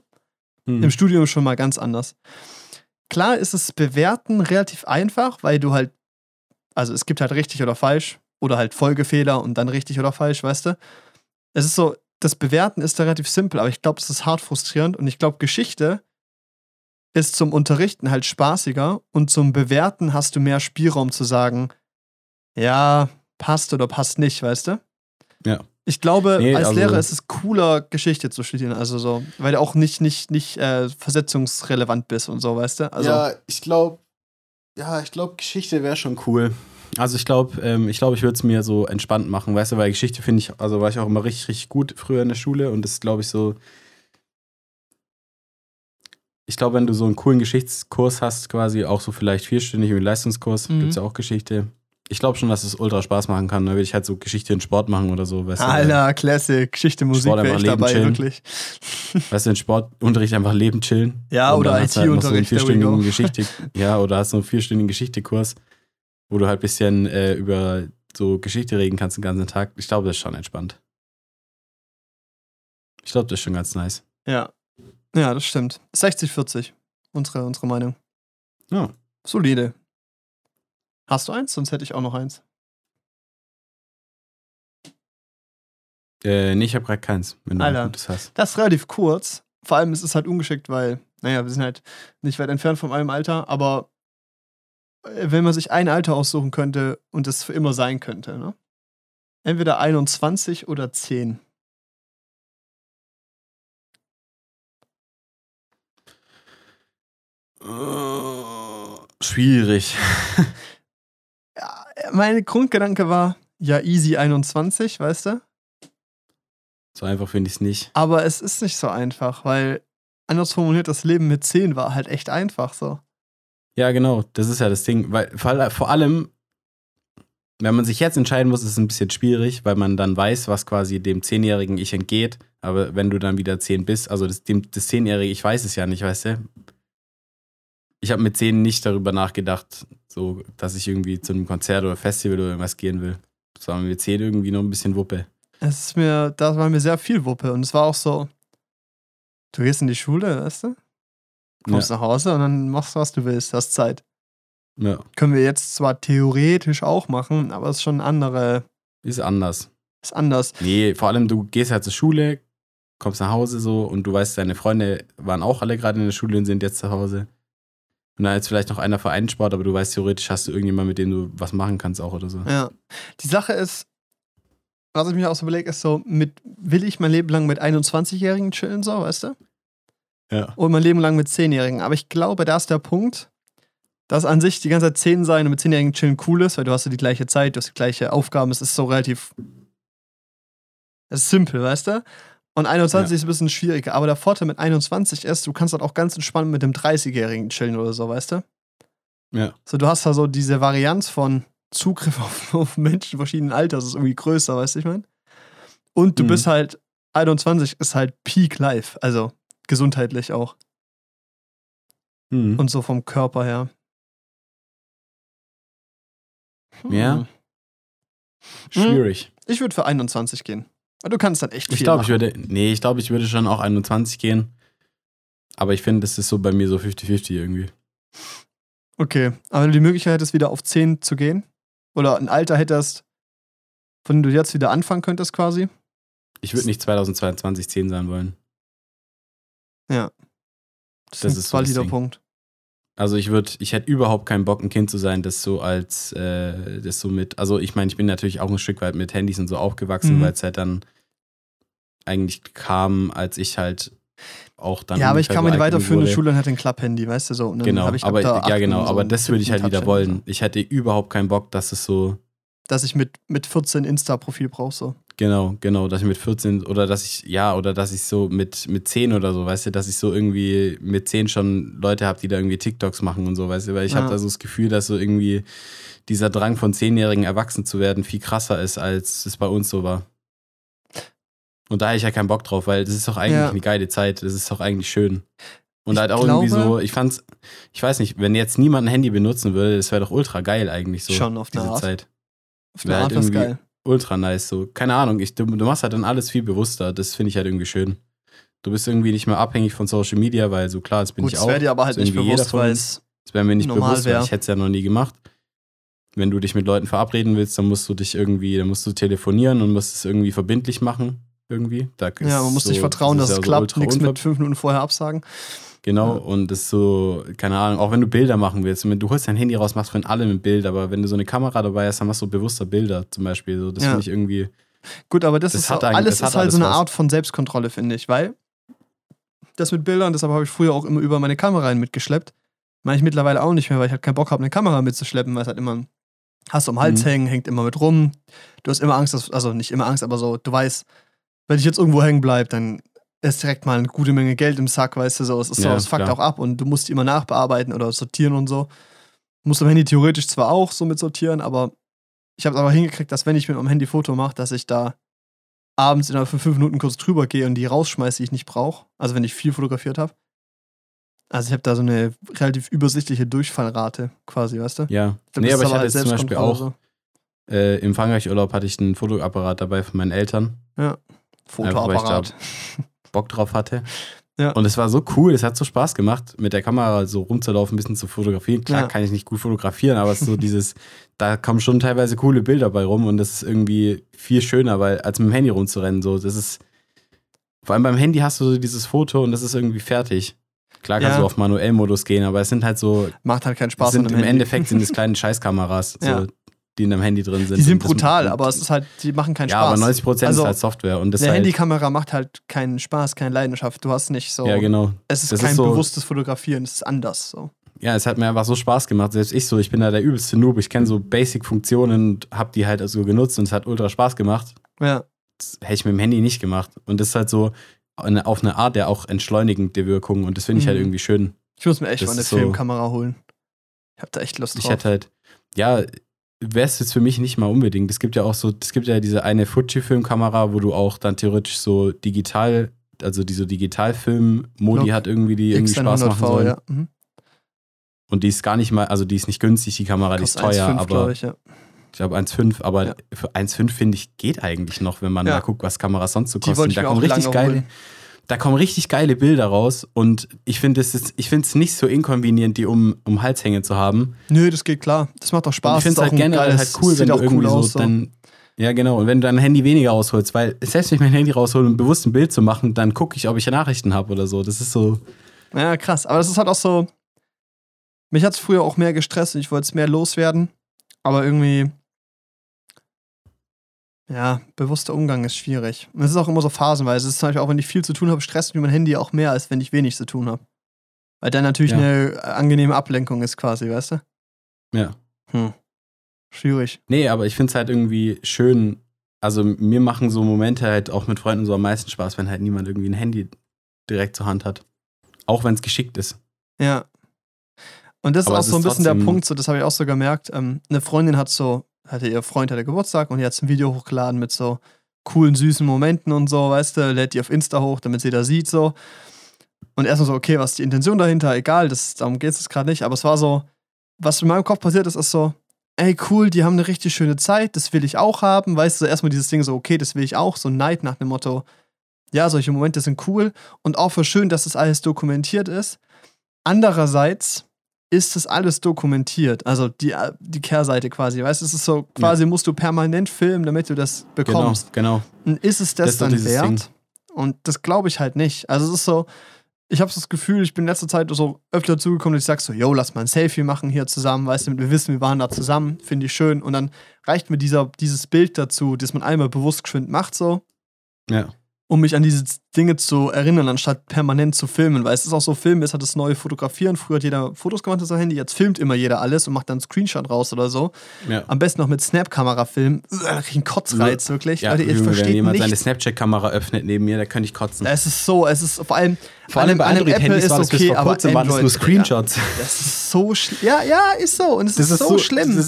Hm. Im Studium schon mal ganz anders. Klar ist das Bewerten relativ einfach, weil du halt, also es gibt halt richtig oder falsch oder halt Folgefehler und dann richtig oder falsch, weißt du? Es ist so, das Bewerten ist da relativ simpel, aber ich glaube, es ist hart frustrierend und ich glaube, Geschichte ist zum Unterrichten halt spaßiger und zum Bewerten hast du mehr Spielraum zu sagen, ja, passt oder passt nicht, weißt du? Ja. Ich glaube, nee, als also Lehrer ist es cooler, Geschichte zu studieren, also so, weil du auch nicht, nicht, nicht äh, versetzungsrelevant bist und so, weißt du? Also, ja, ich glaube, ja, ich glaube, Geschichte wäre schon cool. Also ich glaube, ähm, ich glaube, ich würde es mir so entspannt machen, weißt du, weil Geschichte finde ich, also war ich auch immer richtig, richtig gut früher in der Schule und das ist, glaube ich, so, ich glaube, wenn du so einen coolen Geschichtskurs hast, quasi auch so vielleicht vierstündig im Leistungskurs, mhm. gibt es ja auch Geschichte. Ich glaube schon, dass es ultra Spaß machen kann. Da würde ich halt so Geschichte in Sport machen oder so. Weißt Alter, du, Classic. Geschichte, Musik wäre ich dabei, chillen. wirklich. Weißt du, in Sportunterricht einfach Leben chillen. Ja, oder IT-Unterricht. Halt so Geschichte, ja, oder hast so einen vierstündigen Geschichte-Kurs, wo du halt ein bisschen äh, über so Geschichte reden kannst den ganzen Tag. Ich glaube, das ist schon entspannt. Ich glaube, das ist schon ganz nice. Ja, ja, das stimmt. 60-40, unsere, unsere Meinung. Ja. Solide. Hast du eins? Sonst hätte ich auch noch eins. Äh, nee, ich habe gerade keins, wenn du Alter, gutes hast. Das ist relativ kurz. Vor allem ist es halt ungeschickt, weil, naja, wir sind halt nicht weit entfernt von einem Alter, aber äh, wenn man sich ein Alter aussuchen könnte und es für immer sein könnte, ne? Entweder 21 oder 10. schwierig. ja, mein Grundgedanke war, ja, easy 21, weißt du? So einfach finde ich es nicht. Aber es ist nicht so einfach, weil anders formuliert, das Leben mit 10 war halt echt einfach so. Ja, genau, das ist ja das Ding. Weil vor allem, wenn man sich jetzt entscheiden muss, ist es ein bisschen schwierig, weil man dann weiß, was quasi dem zehnjährigen Ich entgeht. Aber wenn du dann wieder 10 bist, also das, dem, das zehnjährige Ich weiß es ja nicht, weißt du? Ich habe mit zehn nicht darüber nachgedacht, so, dass ich irgendwie zu einem Konzert oder Festival oder irgendwas gehen will. Das war mit zehn irgendwie noch ein bisschen Wuppe. Es ist mir, da war mir sehr viel Wuppe und es war auch so, du gehst in die Schule, weißt du? Kommst ja. nach Hause und dann machst du, was du willst, hast Zeit. Ja. Können wir jetzt zwar theoretisch auch machen, aber es ist schon andere. Ist anders. Ist anders. Nee, vor allem du gehst halt zur Schule, kommst nach Hause so und du weißt, deine Freunde waren auch alle gerade in der Schule und sind jetzt zu Hause. Und dann jetzt vielleicht noch einer Vereinssport, aber du weißt, theoretisch hast du irgendjemanden, mit dem du was machen kannst auch oder so. Ja. Die Sache ist, was ich mir auch so überlege, ist so, mit, will ich mein Leben lang mit 21-Jährigen chillen, so, weißt du? Ja. Und mein Leben lang mit 10-Jährigen. Aber ich glaube, da ist der Punkt, dass an sich die ganze Zeit 10 sein und mit 10-Jährigen chillen cool ist, weil du hast ja die gleiche Zeit, du hast die gleiche Aufgaben, es ist so relativ. Es ist simpel, weißt du? Und 21 ja. ist ein bisschen schwieriger. Aber der Vorteil mit 21 ist, du kannst halt auch ganz entspannt mit dem 30-Jährigen chillen oder so, weißt du? Ja. So, du hast da so diese Varianz von Zugriff auf, auf Menschen verschiedenen Alters, ist irgendwie größer, weißt du, ich meine? Und du mhm. bist halt, 21 ist halt Peak Life, also gesundheitlich auch. Mhm. Und so vom Körper her. Ja. Hm. Schwierig. Ich würde für 21 gehen. Du kannst dann echt viel Ich glaube, ich würde, nee, ich glaube, ich würde schon auch 21 gehen. Aber ich finde, das ist so bei mir so 50-50 irgendwie. Okay, aber wenn du die Möglichkeit hättest, wieder auf 10 zu gehen, oder ein Alter hättest, von dem du jetzt wieder anfangen könntest quasi? Ich würde nicht 2022 10 sein wollen. Ja. Das, das ist ein valider so Punkt. Also ich würde, ich hätte überhaupt keinen Bock, ein Kind zu sein, das so als, äh, das so mit, also ich meine, ich bin natürlich auch ein Stück weit mit Handys und so aufgewachsen, mhm. weil es halt dann eigentlich kam, als ich halt auch dann. Ja, aber ich kam in die weiterführende Schule und hatte ein Klapp-Handy, weißt du so. genau, aber ja genau, so aber das würde ich halt wieder wollen. Ich hätte überhaupt keinen Bock, dass es so. Dass ich mit, mit 14 Insta-Profil brauche so. Genau, genau, dass ich mit 14 oder dass ich, ja, oder dass ich so mit, mit 10 oder so, weißt du, dass ich so irgendwie mit 10 schon Leute habe, die da irgendwie TikToks machen und so, weißt du, weil ich ja. habe da so das Gefühl, dass so irgendwie dieser Drang von Zehnjährigen erwachsen zu werden viel krasser ist, als es bei uns so war. Und da habe ich ja keinen Bock drauf, weil das ist doch eigentlich ja. eine geile Zeit, das ist doch eigentlich schön. Und ich halt auch glaube, irgendwie so, ich fand's, ich weiß nicht, wenn jetzt niemand ein Handy benutzen würde, das wäre doch ultra geil eigentlich so. Schon auf diese Art. Zeit. Auf eine Art halt geil ultra nice. So, keine Ahnung, ich, du, du machst halt dann alles viel bewusster. Das finde ich halt irgendwie schön. Du bist irgendwie nicht mehr abhängig von Social Media, weil so klar, das bin Gut, ich auch. Das wäre dir aber halt nicht bewusst, weil es. Das wäre mir nicht bewusst, wär. weil ich hätte es ja noch nie gemacht. Wenn du dich mit Leuten verabreden willst, dann musst du dich irgendwie, dann musst du telefonieren und musst es irgendwie verbindlich machen. Irgendwie. Da ja, man muss so, sich vertrauen, das dass es ja klappt, so nichts mit fünf Minuten vorher absagen. Genau, ja. und das ist so, keine Ahnung, auch wenn du Bilder machen willst, du holst dein Handy raus, machst von allem ein Bild, aber wenn du so eine Kamera dabei hast, dann machst du bewusster Bilder zum Beispiel. So, das ja. finde ich irgendwie. Gut, aber das, das ist auch, alles ist halt so eine was. Art von Selbstkontrolle, finde ich, weil das mit Bildern, deshalb habe ich früher auch immer über meine Kamera mitgeschleppt. Mache ich mittlerweile auch nicht mehr, weil ich halt keinen Bock habe, eine Kamera mitzuschleppen, weil es halt immer hast du am Hals mhm. hängen, hängt immer mit rum. Du hast immer Angst, dass, also nicht immer Angst, aber so, du weißt, wenn ich jetzt irgendwo hängen bleibe, dann ist direkt mal eine gute Menge Geld im Sack, weißt du, so. Es ist ja, so, es fuckt auch ab und du musst die immer nachbearbeiten oder sortieren und so. Musst am Handy theoretisch zwar auch so mit sortieren, aber ich habe aber hingekriegt, dass wenn ich mit meinem Handy Foto mache, dass ich da abends innerhalb von fünf Minuten kurz drüber gehe und die rausschmeiße, die ich nicht brauche. Also wenn ich viel fotografiert habe. Also ich habe da so eine relativ übersichtliche Durchfallrate quasi, weißt du? Ja. nee, aber ich hatte halt zum Beispiel auch so. äh, im Frankreich-Urlaub hatte ich einen Fotoapparat dabei von meinen Eltern. Ja. Fotoapparat. Bock drauf hatte. Ja. Und es war so cool, es hat so Spaß gemacht, mit der Kamera so rumzulaufen, ein bisschen zu fotografieren. Klar ja. kann ich nicht gut fotografieren, aber es ist so dieses, da kommen schon teilweise coole Bilder bei rum und das ist irgendwie viel schöner, weil als mit dem Handy rumzurennen. So, das ist. Vor allem beim Handy hast du so dieses Foto und das ist irgendwie fertig. Klar kannst ja. du auf Manuellmodus gehen, aber es sind halt so. Macht halt keinen Spaß. Sind, Im Handy. Endeffekt sind es kleine Scheißkameras. So, die in deinem Handy drin sind. Die sind brutal, aber es ist halt, die machen keinen ja, Spaß. Ja, aber 90 Prozent also, ist halt Software. Und das eine halt Handykamera macht halt keinen Spaß, keine Leidenschaft. Du hast nicht so. Ja, genau. Es ist das kein ist so, bewusstes Fotografieren, es ist anders. So. Ja, es hat mir einfach so Spaß gemacht. Selbst ich so, ich bin da der übelste Noob. Ich kenne so Basic-Funktionen und habe die halt also genutzt und es hat ultra Spaß gemacht. Ja. Das hätte ich mit dem Handy nicht gemacht. Und das ist halt so eine, auf eine Art der auch entschleunigende Wirkung. Und das finde ich halt mhm. halt irgendwie schön. Ich muss mir echt das mal eine Filmkamera holen. Ich habe da echt Lust drauf. Ich hätte halt, ja, wäre es jetzt für mich nicht mal unbedingt. Es gibt ja auch so, es gibt ja diese eine Fuji-Filmkamera, wo du auch dann theoretisch so digital, also diese Digitalfilm-Modi hat irgendwie, die irgendwie Spaß machen sollen. Ja. Mhm. Und die ist gar nicht mal, also die ist nicht günstig, die Kamera, die ist teuer, 1, 5, aber ich, ja. ich glaube 1,5, aber ja. für 1,5 finde ich geht eigentlich noch, wenn man ja. mal guckt, was Kameras sonst so kosten. Da kommen richtig geile, da kommen richtig geile Bilder raus und ich finde es nicht so inkonvenient, die um, um Hals hängen zu haben. Nö, das geht klar. Das macht doch Spaß. Und ich finde es halt generell halt cool, wenn du irgendwie cool so, dann, ja genau, und wenn du dein Handy weniger rausholst, weil selbst wenn ich mein Handy raushole, um bewusst ein Bild zu machen, dann gucke ich, ob ich Nachrichten habe oder so. Das ist so. Ja, krass. Aber das ist halt auch so. Mich hat es früher auch mehr gestresst und ich wollte es mehr loswerden. Aber irgendwie ja, bewusster Umgang ist schwierig. Und es ist auch immer so phasenweise. Es ist zum Beispiel auch, wenn ich viel zu tun habe, stresst mich mein Handy auch mehr, als wenn ich wenig zu tun habe. Weil dann natürlich ja. eine angenehme Ablenkung ist quasi, weißt du? Ja. Hm. Schwierig. Nee, aber ich finde es halt irgendwie schön. Also mir machen so Momente halt auch mit Freunden so am meisten Spaß, wenn halt niemand irgendwie ein Handy direkt zur Hand hat. Auch wenn es geschickt ist. Ja. Und das aber ist auch so ein bisschen der Punkt, so, das habe ich auch so gemerkt. Ähm, eine Freundin hat so hatte ihr Freund hatte Geburtstag und die hat ein Video hochgeladen mit so coolen, süßen Momenten und so, weißt du, lädt die auf Insta hoch, damit sie da sieht, so. Und erstmal so, okay, was ist die Intention dahinter? Egal, das, darum geht es gerade nicht, aber es war so, was in meinem Kopf passiert ist, ist so, ey, cool, die haben eine richtig schöne Zeit, das will ich auch haben. Weißt du, erstmal dieses Ding so, okay, das will ich auch, so Neid nach dem Motto, ja, solche Momente sind cool und auch für schön, dass das alles dokumentiert ist. Andererseits ist das alles dokumentiert, also die, die Kehrseite quasi, weißt du, es ist so, quasi ja. musst du permanent filmen, damit du das bekommst. Genau, genau. Und ist es das, das dann wert? Ding. Und das glaube ich halt nicht. Also es ist so, ich habe das Gefühl, ich bin in letzter Zeit so öfter zugekommen, dass ich sage so, yo, lass mal ein Selfie machen hier zusammen, weißt du, wir wissen, wir waren da zusammen, finde ich schön. Und dann reicht mir dieser, dieses Bild dazu, das man einmal bewusst geschwind macht so. Ja um mich an diese Dinge zu erinnern, anstatt permanent zu filmen. Weil es ist auch so, Filmen ist halt das neue Fotografieren. Früher hat jeder Fotos gemacht mit seinem Handy, jetzt filmt immer jeder alles und macht dann einen Screenshot raus oder so. Ja. Am besten noch mit Snap-Kamera filmen. Ich einen Kotzreiz, wirklich. Ja, Leute, ich wenn jemand seine Snapchat-Kamera öffnet neben mir, da könnte ich kotzen. Es ist so, es ist vor allem. Vor allem bei Android-Handys war das okay, bis vor kurzem waren das nur Screenshots. Ja, das ist so schlimm. Ja, ja, ist so. Und es ist, ist, so, so schlimm.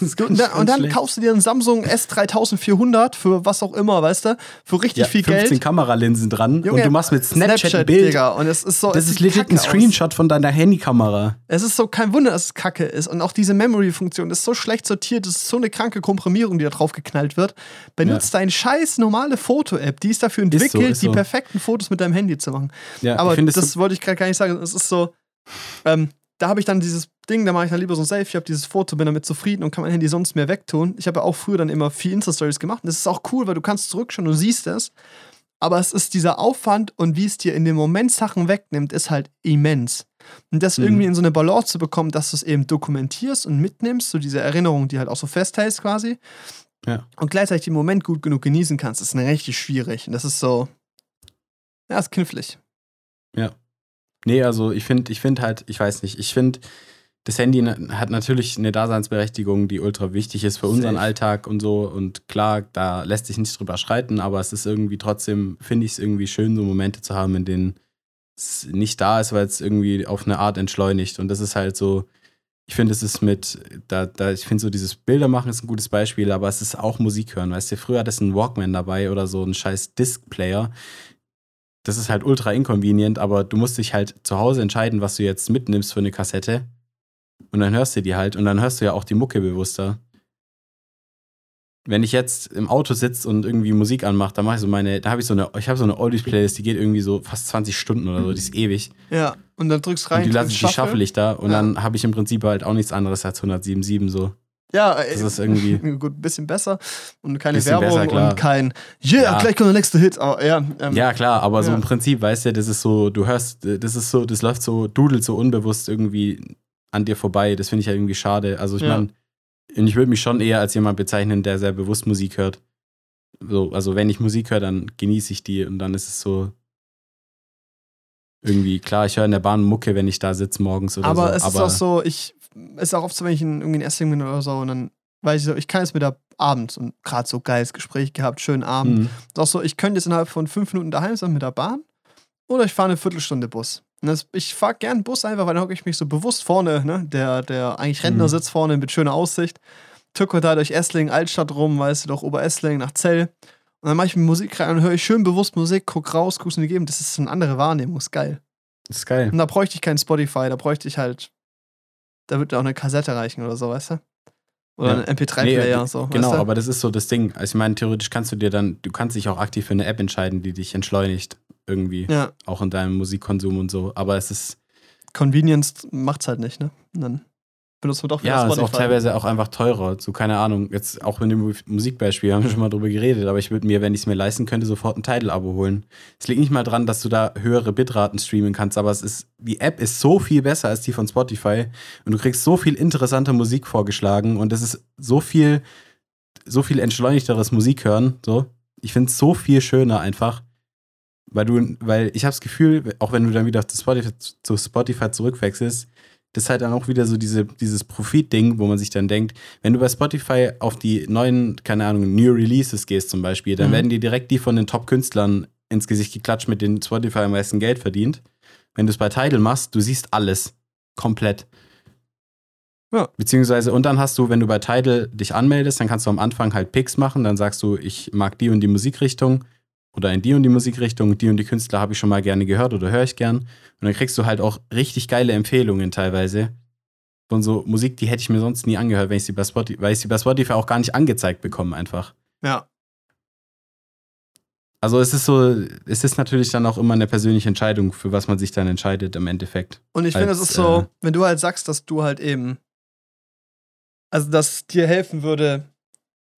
Und dann, und dann kaufst du dir einen Samsung S3400 für was auch immer, weißt du? Für richtig ja, viel 15 Geld. 15 Kameralinsen dran Junge, und du machst mit Snapchat, Snapchat ein Bild. Digga, und es ist so, das ist legit ein Screenshot aus. von deiner Handykamera. Es ist so kein Wunder, dass es kacke ist. Und auch diese Memory-Funktion ist so schlecht sortiert, das ist so eine kranke Komprimierung, die da drauf geknallt wird. Benutzt ja. deine scheiß normale Foto-App, die ist dafür entwickelt, ist so, ist die so. perfekten Fotos mit deinem Handy zu machen. Ja, Aber das so wollte ich gerade gar nicht sagen. Es ist so. Ähm, da habe ich dann dieses Ding, da mache ich dann lieber so ein Selfie, ich habe dieses Foto, bin damit zufrieden und kann mein Handy sonst mehr wegtun. Ich habe ja auch früher dann immer viel Insta-Stories gemacht und das ist auch cool, weil du kannst zurückschauen und siehst es. Aber es ist dieser Aufwand und wie es dir in dem Moment Sachen wegnimmt, ist halt immens. Und das mhm. irgendwie in so eine Balance zu bekommen, dass du es eben dokumentierst und mitnimmst, so diese Erinnerung, die halt auch so festhältst quasi. Ja. Und gleichzeitig den Moment gut genug genießen kannst, ist richtig schwierig. Und das ist so, ja, ist knifflig. Ja. Nee, also ich finde, ich finde halt, ich weiß nicht, ich finde, das Handy hat natürlich eine Daseinsberechtigung, die ultra wichtig ist für unseren Safe. Alltag und so. Und klar, da lässt sich nichts drüber schreiten, aber es ist irgendwie trotzdem, finde ich es irgendwie schön, so Momente zu haben, in denen es nicht da ist, weil es irgendwie auf eine Art entschleunigt. Und das ist halt so, ich finde, es ist mit, da, da, ich finde so dieses Bilder machen ist ein gutes Beispiel, aber es ist auch Musik hören. Weißt du, früher hattest du einen Walkman dabei oder so einen scheiß Disc-Player das ist halt ultra inconvenient, aber du musst dich halt zu Hause entscheiden, was du jetzt mitnimmst für eine Kassette. Und dann hörst du die halt und dann hörst du ja auch die Mucke bewusster. Wenn ich jetzt im Auto sitze und irgendwie Musik anmache, dann mache ich so meine, da habe ich so eine, ich habe so eine Oldies-Playlist, die geht irgendwie so fast 20 Stunden oder so, die ist ewig. Ja, und dann drückst rein. Und die lasse ich, die shuffle ich da und ja. dann habe ich im Prinzip halt auch nichts anderes als 107.7 so. Ja, das ist irgendwie gut, ein bisschen besser und keine Werbung besser, und kein Yeah, ja. gleich kommt der nächste Hit. Oh, ja, ähm, ja, klar, aber ja. so im Prinzip, weißt du, das ist so, du hörst, das ist so, das läuft so, dudelt so unbewusst irgendwie an dir vorbei. Das finde ich ja irgendwie schade. Also ich ja. meine, ich würde mich schon eher als jemand bezeichnen, der sehr bewusst Musik hört. So, also wenn ich Musik höre, dann genieße ich die und dann ist es so, irgendwie, klar, ich höre in der Bahn Mucke, wenn ich da sitze morgens oder aber so. Es aber es ist auch so, ich ist auch oft so, wenn ich in irgendwie ein Essling bin oder so und dann weiß ich so, ich kann jetzt mit der abends und gerade so geiles Gespräch gehabt, schönen Abend. Mhm. Ist auch so, ich könnte jetzt innerhalb von fünf Minuten daheim sein mit der Bahn oder ich fahre eine Viertelstunde Bus. Das, ich fahre gern Bus einfach, weil dann hocke ich mich so bewusst vorne, ne? Der, der eigentlich Rentner mhm. sitzt vorne mit schöner Aussicht. Tücke da durch Essling, Altstadt rum, weißt du, durch Oberessling nach Zell. Und dann mache ich Musik rein und höre ich schön bewusst Musik, guck raus, guck's in die Gegend. Das ist eine andere Wahrnehmung, ist geil. Das ist geil. Und da bräuchte ich kein Spotify, da bräuchte ich halt da wird auch eine Kassette reichen oder so, weißt du? Oder ja. ein MP3-Player, nee, so. Genau, weißt du? aber das ist so das Ding. Also ich meine, theoretisch kannst du dir dann, du kannst dich auch aktiv für eine App entscheiden, die dich entschleunigt, irgendwie. Ja. Auch in deinem Musikkonsum und so. Aber es ist. Convenience macht's halt nicht, ne? Dann benutzt man doch wieder Ja, Spotify. ist auch teilweise auch einfach teurer. So, keine Ahnung, jetzt auch mit dem Musikbeispiel haben wir schon mal drüber geredet, aber ich würde mir, wenn ich es mir leisten könnte, sofort ein Tidal-Abo holen. Es liegt nicht mal dran, dass du da höhere Bitraten streamen kannst, aber es ist, die App ist so viel besser als die von Spotify und du kriegst so viel interessante Musik vorgeschlagen und es ist so viel, so viel entschleunigteres Musik hören. So. Ich finde es so viel schöner einfach. Weil du, weil ich habe das Gefühl, auch wenn du dann wieder zu Spotify, zu Spotify zurückwechselst, das ist halt dann auch wieder so diese, dieses Profit-Ding, wo man sich dann denkt, wenn du bei Spotify auf die neuen, keine Ahnung, New Releases gehst zum Beispiel, dann mhm. werden dir direkt die von den Top-Künstlern ins Gesicht geklatscht, mit denen Spotify am meisten Geld verdient. Wenn du es bei Tidal machst, du siehst alles. Komplett. Ja. Beziehungsweise, und dann hast du, wenn du bei Tidal dich anmeldest, dann kannst du am Anfang halt Picks machen, dann sagst du, ich mag die und die Musikrichtung oder in die und die Musikrichtung, die und die Künstler habe ich schon mal gerne gehört oder höre ich gern. Und dann kriegst du halt auch richtig geile Empfehlungen teilweise von so Musik, die hätte ich mir sonst nie angehört, wenn ich sie bei Spotify, weil ich sie bei Spotify auch gar nicht angezeigt bekomme, einfach. Ja. Also es ist so, es ist natürlich dann auch immer eine persönliche Entscheidung, für was man sich dann entscheidet im Endeffekt. Und ich finde, es ist so, äh, wenn du halt sagst, dass du halt eben, also dass dir helfen würde,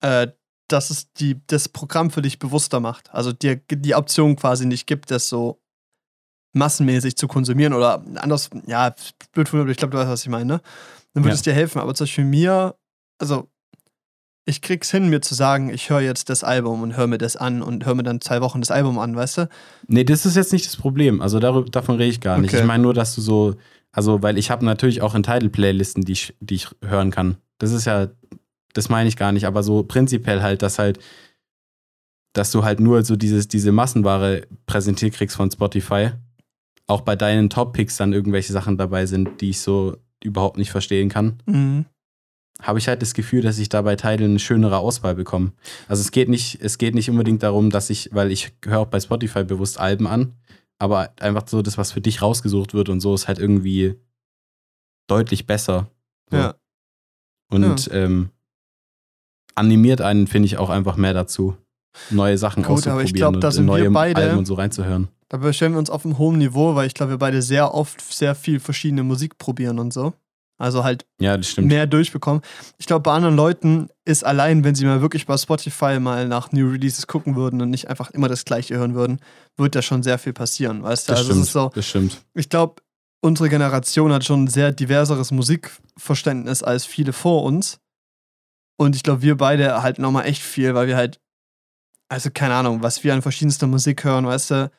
äh, dass es die, das Programm für dich bewusster macht. Also dir die Option quasi nicht gibt, das so massenmäßig zu konsumieren oder anders, ja, blöd, aber ich glaube, du weißt, was ich meine, ne? Dann würde ja. es dir helfen. Aber zum Beispiel mir, also ich krieg's hin, mir zu sagen, ich höre jetzt das Album und höre mir das an und höre mir dann zwei Wochen das Album an, weißt du? Nee, das ist jetzt nicht das Problem. Also darüber, davon rede ich gar nicht. Okay. Ich meine nur, dass du so, also weil ich habe natürlich auch Entitled-Playlisten, die ich, die ich hören kann. Das ist ja, das meine ich gar nicht, aber so prinzipiell halt, dass halt, dass du halt nur so dieses, diese Massenware präsentiert kriegst von Spotify. Auch bei deinen Top-Picks dann irgendwelche Sachen dabei sind, die ich so überhaupt nicht verstehen kann. Mhm habe ich halt das Gefühl, dass ich da bei Tidal eine schönere Auswahl bekomme. Also es geht nicht, es geht nicht unbedingt darum, dass ich, weil ich höre auch bei Spotify bewusst Alben an, aber einfach so das, was für dich rausgesucht wird und so, ist halt irgendwie deutlich besser. So. Ja. Und ja. Ähm, animiert einen, finde ich, auch einfach mehr dazu, neue Sachen Gut, auszuprobieren aber ich glaub, da sind neue wir beide, Alben und so reinzuhören. Da bestellen wir uns auf einem hohen Niveau, weil ich glaube, wir beide sehr oft sehr viel verschiedene Musik probieren und so. Also halt ja, mehr durchbekommen. Ich glaube, bei anderen Leuten ist allein, wenn sie mal wirklich bei Spotify mal nach New Releases gucken würden und nicht einfach immer das Gleiche hören würden, wird da schon sehr viel passieren, weißt du? Das also stimmt, so, das stimmt. Ich glaube, unsere Generation hat schon ein sehr diverseres Musikverständnis als viele vor uns. Und ich glaube, wir beide halt nochmal echt viel, weil wir halt, also keine Ahnung, was wir an verschiedenster Musik hören, weißt du?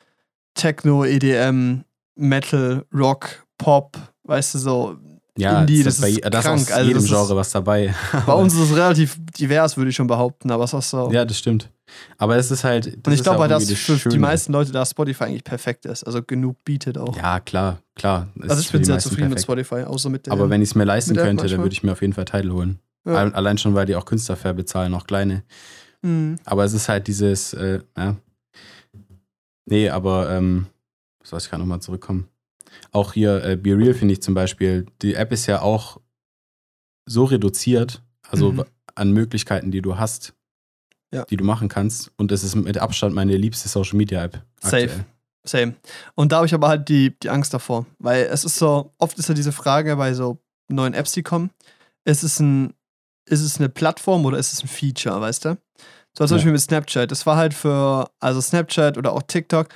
Techno, EDM, Metal, Rock, Pop, weißt du, so ja, Indie, das, das ist, bei, das krank. aus also jedem Genre was dabei. Bei uns ist es relativ divers, würde ich schon behaupten, aber es ist so. Ja, das stimmt. Aber es ist halt. Und ich glaube, dass das für die meisten Leute da Spotify eigentlich perfekt ist. Also genug bietet auch. Ja, klar, klar. Also ich bin sehr zufrieden perfekt. mit Spotify, außer mit der. Aber wenn ich es mir leisten könnte, dann würde ich mir auf jeden Fall Teile holen. Ja. Allein schon, weil die auch Künstlerfair bezahlen, auch kleine. Mhm. Aber es ist halt dieses, äh, ja. Nee, aber, ähm, soll ich gerade nochmal zurückkommen? Auch hier äh, Be Real finde ich zum Beispiel, die App ist ja auch so reduziert, also mhm. an Möglichkeiten, die du hast, ja. die du machen kannst. Und es ist mit Abstand meine liebste Social Media App. Safe. Aktuell. Same. Und da habe ich aber halt die, die Angst davor. Weil es ist so, oft ist ja diese Frage bei so neuen Apps, die kommen, ist es, ein, ist es eine Plattform oder ist es ein Feature, weißt du? So zum ja. Beispiel mit Snapchat. Das war halt für, also Snapchat oder auch TikTok,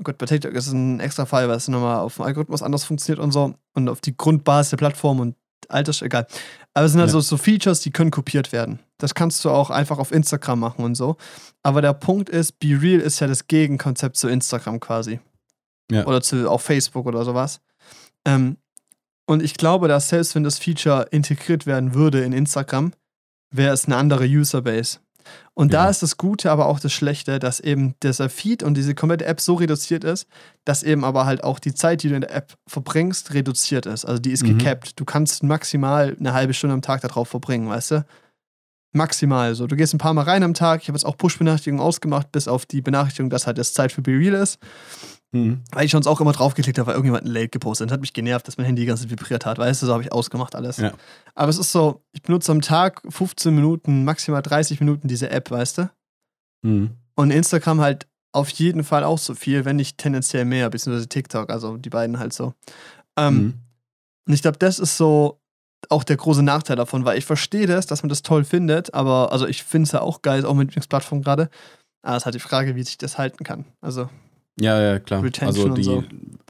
Oh Gott, bei TikTok ist es ein extra Fall, weil es nochmal auf dem Algorithmus anders funktioniert und so und auf die Grundbasis der Plattform und Alters, egal. Aber es sind halt ja. so, so Features, die können kopiert werden. Das kannst du auch einfach auf Instagram machen und so. Aber der Punkt ist, Be Real ist ja das Gegenkonzept zu Instagram quasi. Ja. Oder zu auch Facebook oder sowas. Ähm, und ich glaube, dass selbst wenn das Feature integriert werden würde in Instagram, wäre es eine andere Userbase. Und ja. da ist das Gute, aber auch das Schlechte, dass eben dieser Feed und diese komplette App so reduziert ist, dass eben aber halt auch die Zeit, die du in der App verbringst, reduziert ist. Also die ist mhm. gecapped. Du kannst maximal eine halbe Stunde am Tag darauf verbringen, weißt du? Maximal. So, du gehst ein paar Mal rein am Tag. Ich habe jetzt auch Push-Benachrichtigungen ausgemacht, bis auf die Benachrichtigung, dass halt das Zeit für Be Real ist. Mhm. Weil ich sonst auch immer draufgeklickt habe, weil irgendjemand ein Late gepostet hat. Hat mich genervt, dass mein Handy die ganze Zeit vibriert hat. Weißt du, so habe ich ausgemacht alles. Ja. Aber es ist so, ich benutze am Tag 15 Minuten, maximal 30 Minuten diese App, weißt du? Mhm. Und Instagram halt auf jeden Fall auch so viel, wenn nicht tendenziell mehr, beziehungsweise TikTok, also die beiden halt so. Ähm, mhm. Und ich glaube, das ist so auch der große Nachteil davon, weil ich verstehe das, dass man das toll findet, aber also ich finde es ja auch geil, auch mit Lieblingsplattform gerade. Aber es ist halt die Frage, wie sich das halten kann. Also ja, ja, klar. Retention also die so.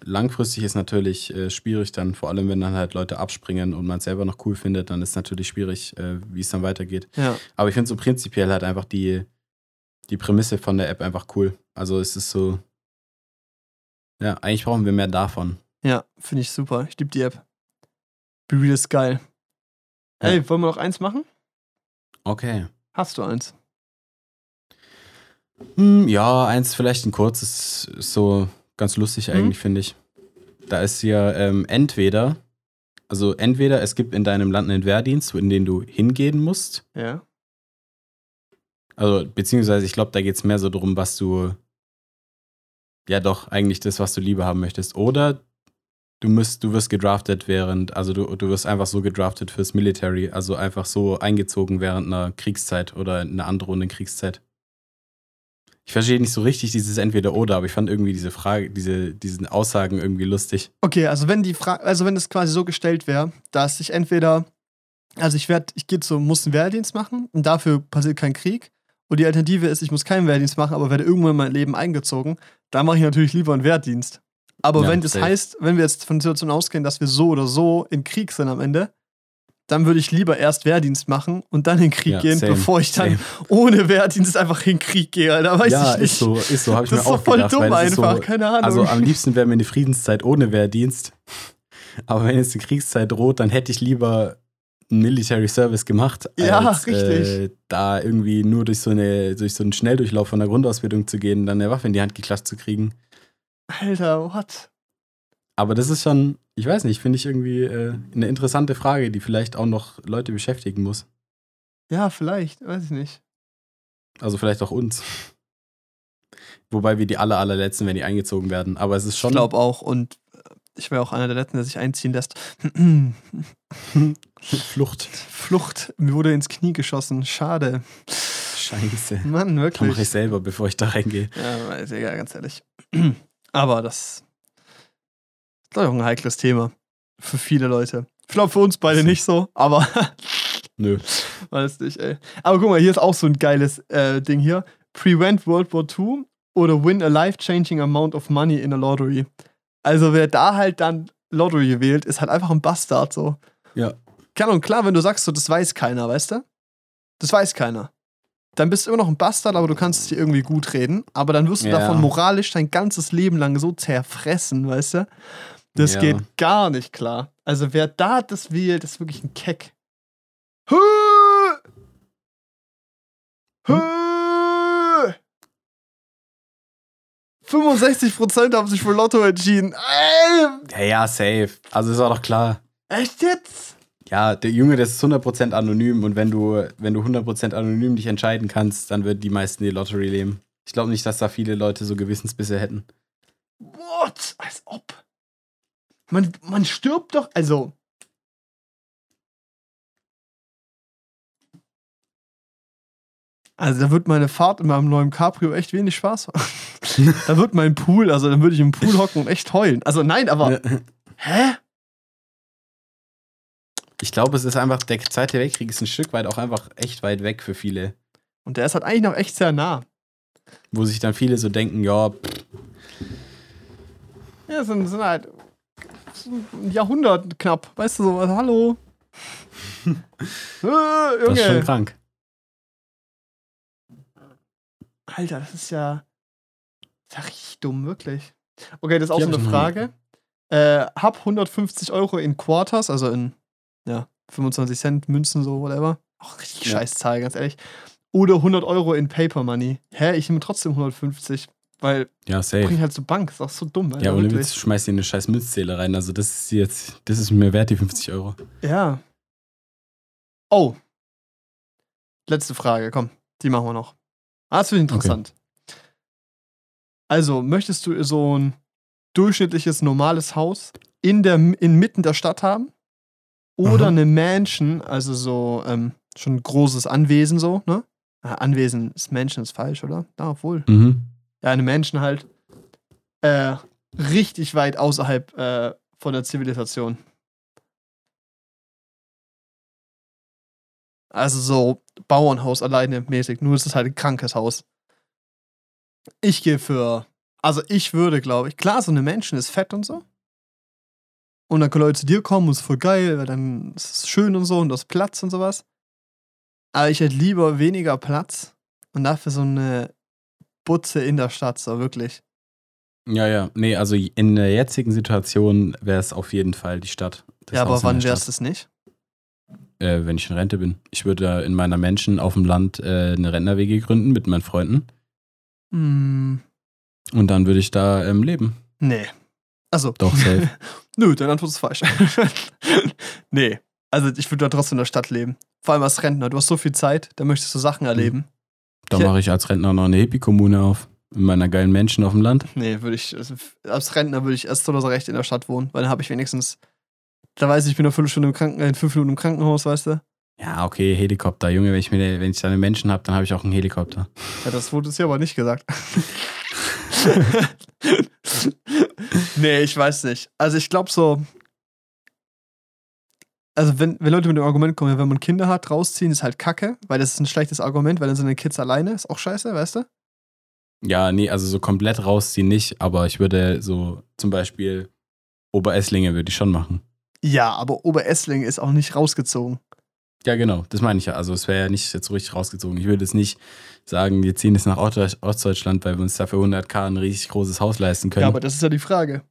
langfristig ist natürlich äh, schwierig dann, vor allem wenn dann halt Leute abspringen und man es selber noch cool findet, dann ist natürlich schwierig, äh, wie es dann weitergeht. Ja. Aber ich finde so prinzipiell halt einfach die, die Prämisse von der App einfach cool. Also es ist so, ja, eigentlich brauchen wir mehr davon. Ja, finde ich super. Ich liebe die App. Real ist geil. Ja. Hey, wollen wir noch eins machen? Okay. Hast du eins? Hm, ja, eins vielleicht ein kurzes, ist so ganz lustig mhm. eigentlich, mhm. finde ich. Da ist hier ähm, entweder, also entweder es gibt in deinem Land einen Wehrdienst, in den du hingehen musst. Ja. Also, beziehungsweise ich glaube, da geht es mehr so darum, was du, ja doch, eigentlich das, was du lieber haben möchtest. Oder du musst, du wirst gedraftet während, also du, du wirst einfach so gedraftet fürs Military, also einfach so eingezogen während einer Kriegszeit oder einer androhenden Kriegszeit. Ich verstehe nicht so richtig dieses Entweder-Oder, aber ich fand irgendwie diese Frage, diese, diesen Aussagen irgendwie lustig. Okay, also wenn die Frage, also wenn es quasi so gestellt wäre, dass ich entweder, also ich werde, ich gehe zum, muss einen Wehrdienst machen und dafür passiert kein Krieg. Und die Alternative ist, ich muss keinen Wehrdienst machen, aber werde irgendwann in mein Leben eingezogen. Da mache ich natürlich lieber einen Wehrdienst. Aber ja, wenn das safe. heißt, wenn wir jetzt von der Situation ausgehen, dass wir so oder so im Krieg sind am Ende, dann würde ich lieber erst Wehrdienst machen und dann in den Krieg ja, gehen, same, bevor ich dann same. ohne Wehrdienst einfach in den Krieg gehe. Da weiß ja, ich nicht. ist so, ist so, habe ich das mir auch gedacht. Das ist voll dumm einfach, so, keine Ahnung. Also am liebsten wäre mir eine Friedenszeit ohne Wehrdienst. Aber wenn jetzt die Kriegszeit droht, dann hätte ich lieber einen Military Service gemacht, ja, als äh, da irgendwie nur durch so, eine, durch so einen Schnelldurchlauf von der Grundausbildung zu gehen, dann eine Waffe in die Hand geklatscht zu kriegen. Alter, what? Aber das ist schon, ich weiß nicht, finde ich irgendwie äh, eine interessante Frage, die vielleicht auch noch Leute beschäftigen muss. Ja, vielleicht, weiß ich nicht. Also vielleicht auch uns. Wobei wir die aller, allerletzten, wenn die eingezogen werden. Aber es ist schon. Ich glaube auch. Und ich wäre auch einer der Letzten, der sich einziehen lässt. Flucht. Flucht. Mir wurde ins Knie geschossen. Schade. Scheiße. Mann, wirklich. Das mache ich selber, bevor ich da reingehe. Ja, ist egal, ganz ehrlich. Aber das ist, glaube ich, auch ein heikles Thema. Für viele Leute. Ich glaube, für uns beide nicht so, aber. Nö. Weiß nicht, ey. Aber guck mal, hier ist auch so ein geiles äh, Ding hier. Prevent World War II oder win a life-changing amount of money in a lottery. Also wer da halt dann Lottery wählt, ist halt einfach ein Bastard so. Ja. Kann und klar, wenn du sagst, so, das weiß keiner, weißt du? Das weiß keiner. Dann bist du immer noch ein Bastard, aber du kannst es dir irgendwie gut reden. Aber dann wirst du ja. davon moralisch dein ganzes Leben lang so zerfressen, weißt du? Das ja. geht gar nicht klar. Also wer da das wählt, ist wirklich ein Keck. Hö! Hö! 65% haben sich für Lotto entschieden. Ja, ja, safe. Also ist auch doch klar. Echt jetzt? Ja, der Junge, der ist 100% anonym und wenn du, wenn du 100% anonym dich entscheiden kannst, dann wird die meisten die Lottery nehmen. Ich glaube nicht, dass da viele Leute so Gewissensbisse hätten. What? Als ob. Man, man stirbt doch, also Also da wird meine Fahrt in meinem neuen Cabrio echt wenig Spaß machen. da wird mein Pool, also dann würde ich im Pool hocken und echt heulen. Also nein, aber. hä? Ich glaube, es ist einfach, der Zweite Weltkrieg ist ein Stück weit auch einfach echt weit weg für viele. Und der ist halt eigentlich noch echt sehr nah. Wo sich dann viele so denken, ja. Pff. Ja, sind, sind halt ein Jahrhundert knapp. Weißt du so, also, hallo. äh, Junge. Das ist schon krank. Alter, das ist ja, das ist ja richtig dumm, wirklich. Okay, das ist auch so eine Frage. Äh, hab 150 Euro in Quarters, also in ja, 25 Cent Münzen, so, whatever. Auch richtig ja. scheiß Zahl, ganz ehrlich. Oder 100 Euro in Paper Money. Hä, ich nehme trotzdem 150, weil ja, safe. bring halt so Bank, ist auch so dumm. Alter, ja, ohne Witz, schmeiß dir eine scheiß Münzzähle rein. Also das ist jetzt, das ist mir wert, die 50 Euro. Ja. Oh. Letzte Frage, komm, die machen wir noch. Ah, das finde ich interessant. Okay. Also, möchtest du so ein durchschnittliches, normales Haus in der, inmitten der Stadt haben? Oder Aha. eine Mansion, also so ähm, schon ein großes Anwesen so, ne? Ah, Anwesen ist Mansion ist falsch, oder? Da, obwohl. Mhm. Ja, eine Mansion halt äh, richtig weit außerhalb äh, von der Zivilisation. Also so Bauernhaus alleine mäßig, nur ist es halt ein krankes Haus. Ich gehe für, also ich würde, glaube ich, klar, so eine Menschen ist fett und so. Und dann können Leute zu dir kommen und ist voll geil, weil dann ist es schön und so und das Platz und sowas. Aber ich hätte lieber weniger Platz und dafür so eine Butze in der Stadt, so wirklich. Ja, ja. Nee, also in der jetzigen Situation wäre es auf jeden Fall die Stadt. ja, aber wann wäre es nicht? äh, wenn ich in Rente bin. Ich würde in meiner Menschen auf dem Land äh, eine Rentner-WG gründen mit meinen Freunden. Mm. Und dann würde ich da ähm, leben. Nee. Also. Doch, safe. Nö, deine Antwort ist falsch. nee. Also ich würde da trotzdem in der Stadt leben. Vor allem als Rentner. Du hast so viel Zeit, da möchtest du Sachen erleben. Da mache ich als Rentner noch eine Hippie-Kommune auf. In meiner geilen Menschen auf dem Land? Nee, würde ich, also als Rentner würde ich erst oder so recht in der Stadt wohnen, weil dann habe ich wenigstens, da weiß ich, ich bin eine Viertelstunde im Kranken, in fünf Minuten im Krankenhaus, weißt du? Ja, okay, Helikopter. Junge, wenn ich, mir, wenn ich da einen Menschen habe, dann habe ich auch einen Helikopter. Ja, das wurde es hier aber nicht gesagt. nee, ich weiß nicht. Also ich glaube so, also wenn, wenn Leute mit dem Argument kommen, wenn man Kinder hat, rausziehen, ist halt kacke, weil das ist ein schlechtes Argument, weil dann sind die Kids alleine, ist auch scheiße, weißt du? Ja, nee, also so komplett rausziehen nicht, aber ich würde so zum Beispiel Oberesslinge würde ich schon machen. Ja, aber Oberesslinge ist auch nicht rausgezogen. Ja, genau, das meine ich ja. Also es wäre ja nicht jetzt so richtig rausgezogen. Ich würde jetzt nicht sagen, wir ziehen jetzt nach Ostdeutschland, weil wir uns dafür 100k ein richtig großes Haus leisten können. Ja, aber das ist ja die Frage.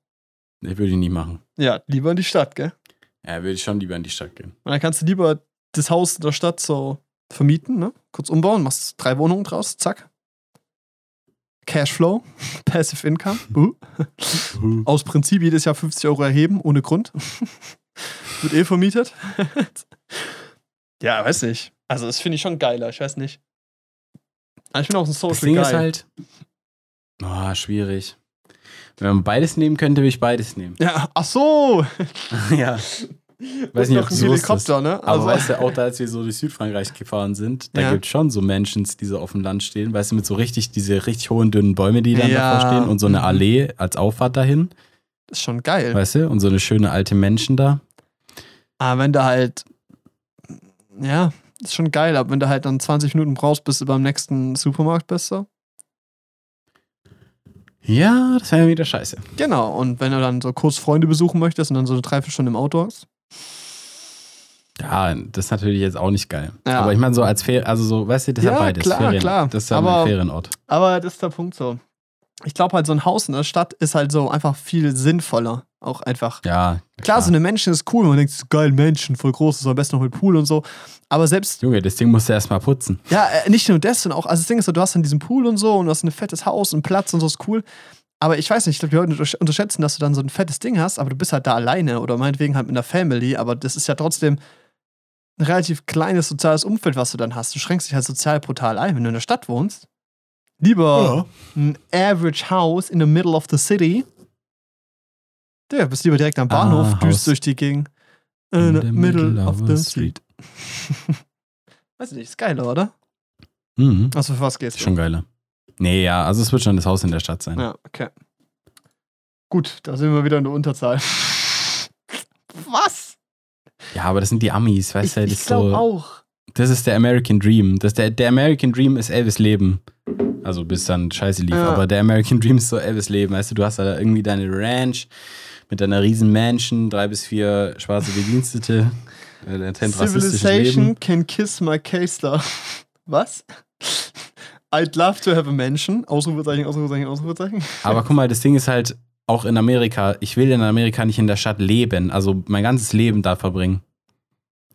Das würde ich nie machen. Ja, lieber in die Stadt, gell? Ja, würde ich schon lieber in die Stadt gehen. Und dann kannst du lieber das Haus in der Stadt so vermieten, ne? Kurz umbauen, machst drei Wohnungen draus, zack. Cashflow, Passive Income. Uh. Aus Prinzip jedes Jahr 50 Euro erheben, ohne Grund. Wird eh vermietet. ja, weiß nicht. Also, das finde ich schon geiler, ich weiß nicht. Aber ich bin auch ein Social Das Ding Guy. ist halt. Oh, schwierig. Wenn man beides nehmen könnte, würde ich beides nehmen. Ja, ach so. ja. Weiß nicht, ob ein. Helikopter, ne? Aber weißt du, auch da, als wir so durch Südfrankreich gefahren sind, da Ja. gibt es schon so Menschen, die so auf dem Land stehen, weißt du, mit so richtig, diese richtig hohen, dünnen Bäume, die dann Ja. davor stehen und so eine Allee als Auffahrt dahin, ist schon geil. weißt du, und so eine schöne alte Menschen da. Aber wenn du halt. Ja, ist schon geil, aber wenn du halt dann 20 Minuten brauchst, bis du beim nächsten Supermarkt bist, so. Ja, das wäre wieder scheiße. Genau, und wenn du dann so kurz Freunde besuchen möchtest und dann so eine Dreiviertelstunde im Auto hast. Ja, das ist natürlich jetzt auch nicht geil. Ja. Aber ich meine, so als Ferien, also so, weißt du, das ist Ja, ja beides. klar, Ferien. klar. Das ist ja Aber- mein Ferienort. Aber das ist der Punkt so. Ich glaube halt, so ein Haus in der Stadt ist halt so einfach viel sinnvoller. Auch einfach. Ja. Klar, so eine Menschen ist cool, man denkt, so geil, Menschen, voll groß, ist am besten noch mit Pool und so. Aber selbst, Junge, das Ding musst du erstmal putzen. ja, äh, nicht nur das, sondern auch, also das Ding ist so, du hast dann diesen Pool und so und du hast ein fettes Haus und Platz und so ist cool. Aber ich weiß nicht, ich glaube, die Leute untersch- unterschätzen, dass du dann so ein fettes Ding hast, aber du bist halt da alleine oder meinetwegen halt mit einer Family, aber das ist ja trotzdem ein relativ kleines soziales Umfeld, was du dann hast. Du schränkst dich halt sozial brutal ein, wenn du in der Stadt wohnst. Lieber ein average house in the middle of the city. Der bist lieber direkt am Bahnhof, Ah, düst durch die Gegend. In, the middle, of the street. Weiß nicht, ist geil, oder? Mhm. Also für was geht's? Schon geiler. Nee, ja, also es wird schon das Haus in der Stadt sein. Ja, okay. Gut, da sind wir wieder in der Unterzahl. Was? Ja, aber das sind die Amis, weißt Ich, du, das ich ist glaube so. auch. Das ist der American Dream. Das der, der American Dream ist Elvis Leben. Also bis dann Scheiße lief. Ja. Aber der American Dream ist so Elvis Leben. Weißt du, du hast da irgendwie deine Ranch mit deiner riesen Mansion, drei bis vier schwarze Bedienstete, äh, Civilization Leben. can kiss my K-Star. Was? I'd love to have a mansion. Ausrufezeichen, Ausrufezeichen, Ausrufezeichen. Aber guck mal, das Ding ist halt auch in Amerika. Ich will in Amerika nicht in der Stadt leben, also mein ganzes Leben da verbringen.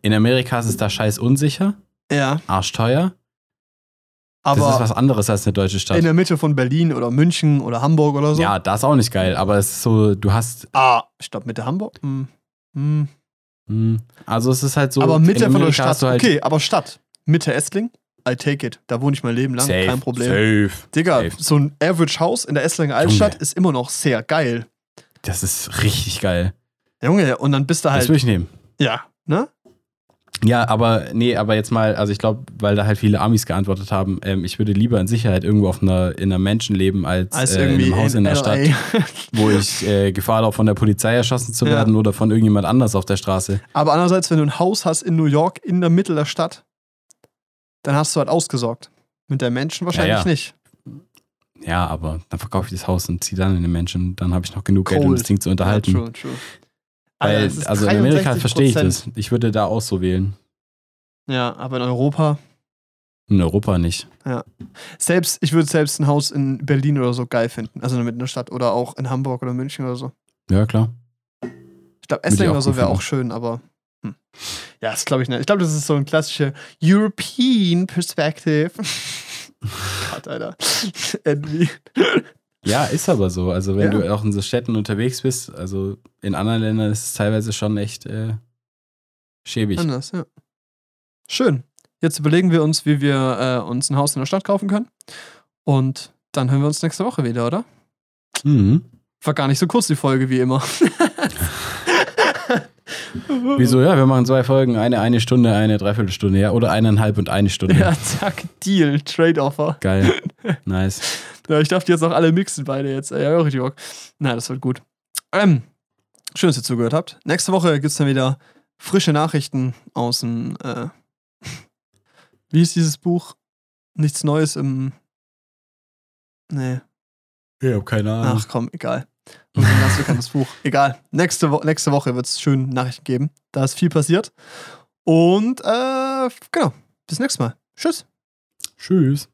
In Amerika ist es da scheiß unsicher, Ja, arschteuer. Das ist aber was anderes als eine deutsche Stadt. in der Mitte von Berlin oder München oder Hamburg oder so. Ja, das ist auch nicht geil, aber es ist so, du hast Ah, ich glaube Mitte Hamburg. Hm. Hm. Hm. Also es ist halt so. aber Mitte von der Stadt. halt okay, aber Stadt. Mitte Essling. I take it. Da wohne ich mein Leben lang. safe, Kein Problem. Safe. Digga, Safe. so ein Average House in der Esslinger Altstadt Junge. ist immer noch sehr geil. Das ist richtig geil. Junge, und dann bist du Das halt. würde ich nehmen. Ja, ne? Ja, aber nee, aber jetzt mal, also ich glaube, weil da halt viele Amis geantwortet haben, ähm, ich würde lieber in Sicherheit irgendwo auf einer, in einer Menschen leben, als, Als äh, in einem Haus in, der LA. Stadt, wo ich äh, Gefahr laufe, von der Polizei erschossen zu Ja. werden oder von irgendjemand anders auf der Straße. Aber andererseits, wenn du ein Haus hast in New York, in der Mitte der Stadt, dann hast du halt ausgesorgt. Mit der Menschen wahrscheinlich ja. nicht. Ja, aber dann verkaufe ich das Haus und ziehe dann in den Menschen, dann habe ich noch genug Geld, um Cold. das Ding zu unterhalten. Ja, true, true. Weil, also in Amerika 63%. verstehe ich das. Ich würde da auch so wählen. Ja, aber in Europa, In Europa nicht. selbst, ich würde selbst ein Haus in Berlin oder so geil finden. Also in der Stadt oder auch in Hamburg oder München oder so. Ja, klar. Ich glaube, Würde ich Essling auch oder so wäre auch schön, aber. Ja, das glaube ich nicht. Ich glaube, das ist so ein klassischer European Perspective. Gott, Alter. Envy. Ja, ist aber so. Also wenn Ja. du auch in so Städten unterwegs bist, also in anderen Ländern ist es teilweise schon echt äh, schäbig. Anders, ja. Schön. Jetzt überlegen wir uns, wie wir äh, uns ein Haus in der Stadt kaufen können. Und dann hören wir uns nächste Woche wieder, oder? Mhm. War gar nicht so kurz die Folge wie immer. Wieso? Ja, wir machen zwei Folgen, eine eine Stunde, eine Dreiviertelstunde, ja, oder eineinhalb und eine Stunde. Ja, zack, Deal, Trade-Offer. Geil, nice. Ja, ich darf die jetzt auch alle mixen, beide jetzt. Ja, auch richtig Bock. Na, das wird gut. Ähm, schön, dass ihr zugehört habt. Nächste Woche gibt es dann wieder frische Nachrichten aus dem, äh, wie ist dieses Buch? Nichts Neues im, nee. Ich hab keine Ahnung. Ach komm, egal. Und ein ganz bekanntes Buch. Egal. Nächste, Wo nächste Woche wird es schön Nachrichten geben. Da ist viel passiert. Und äh, genau. Bis nächstes Mal. Tschüss. Tschüss.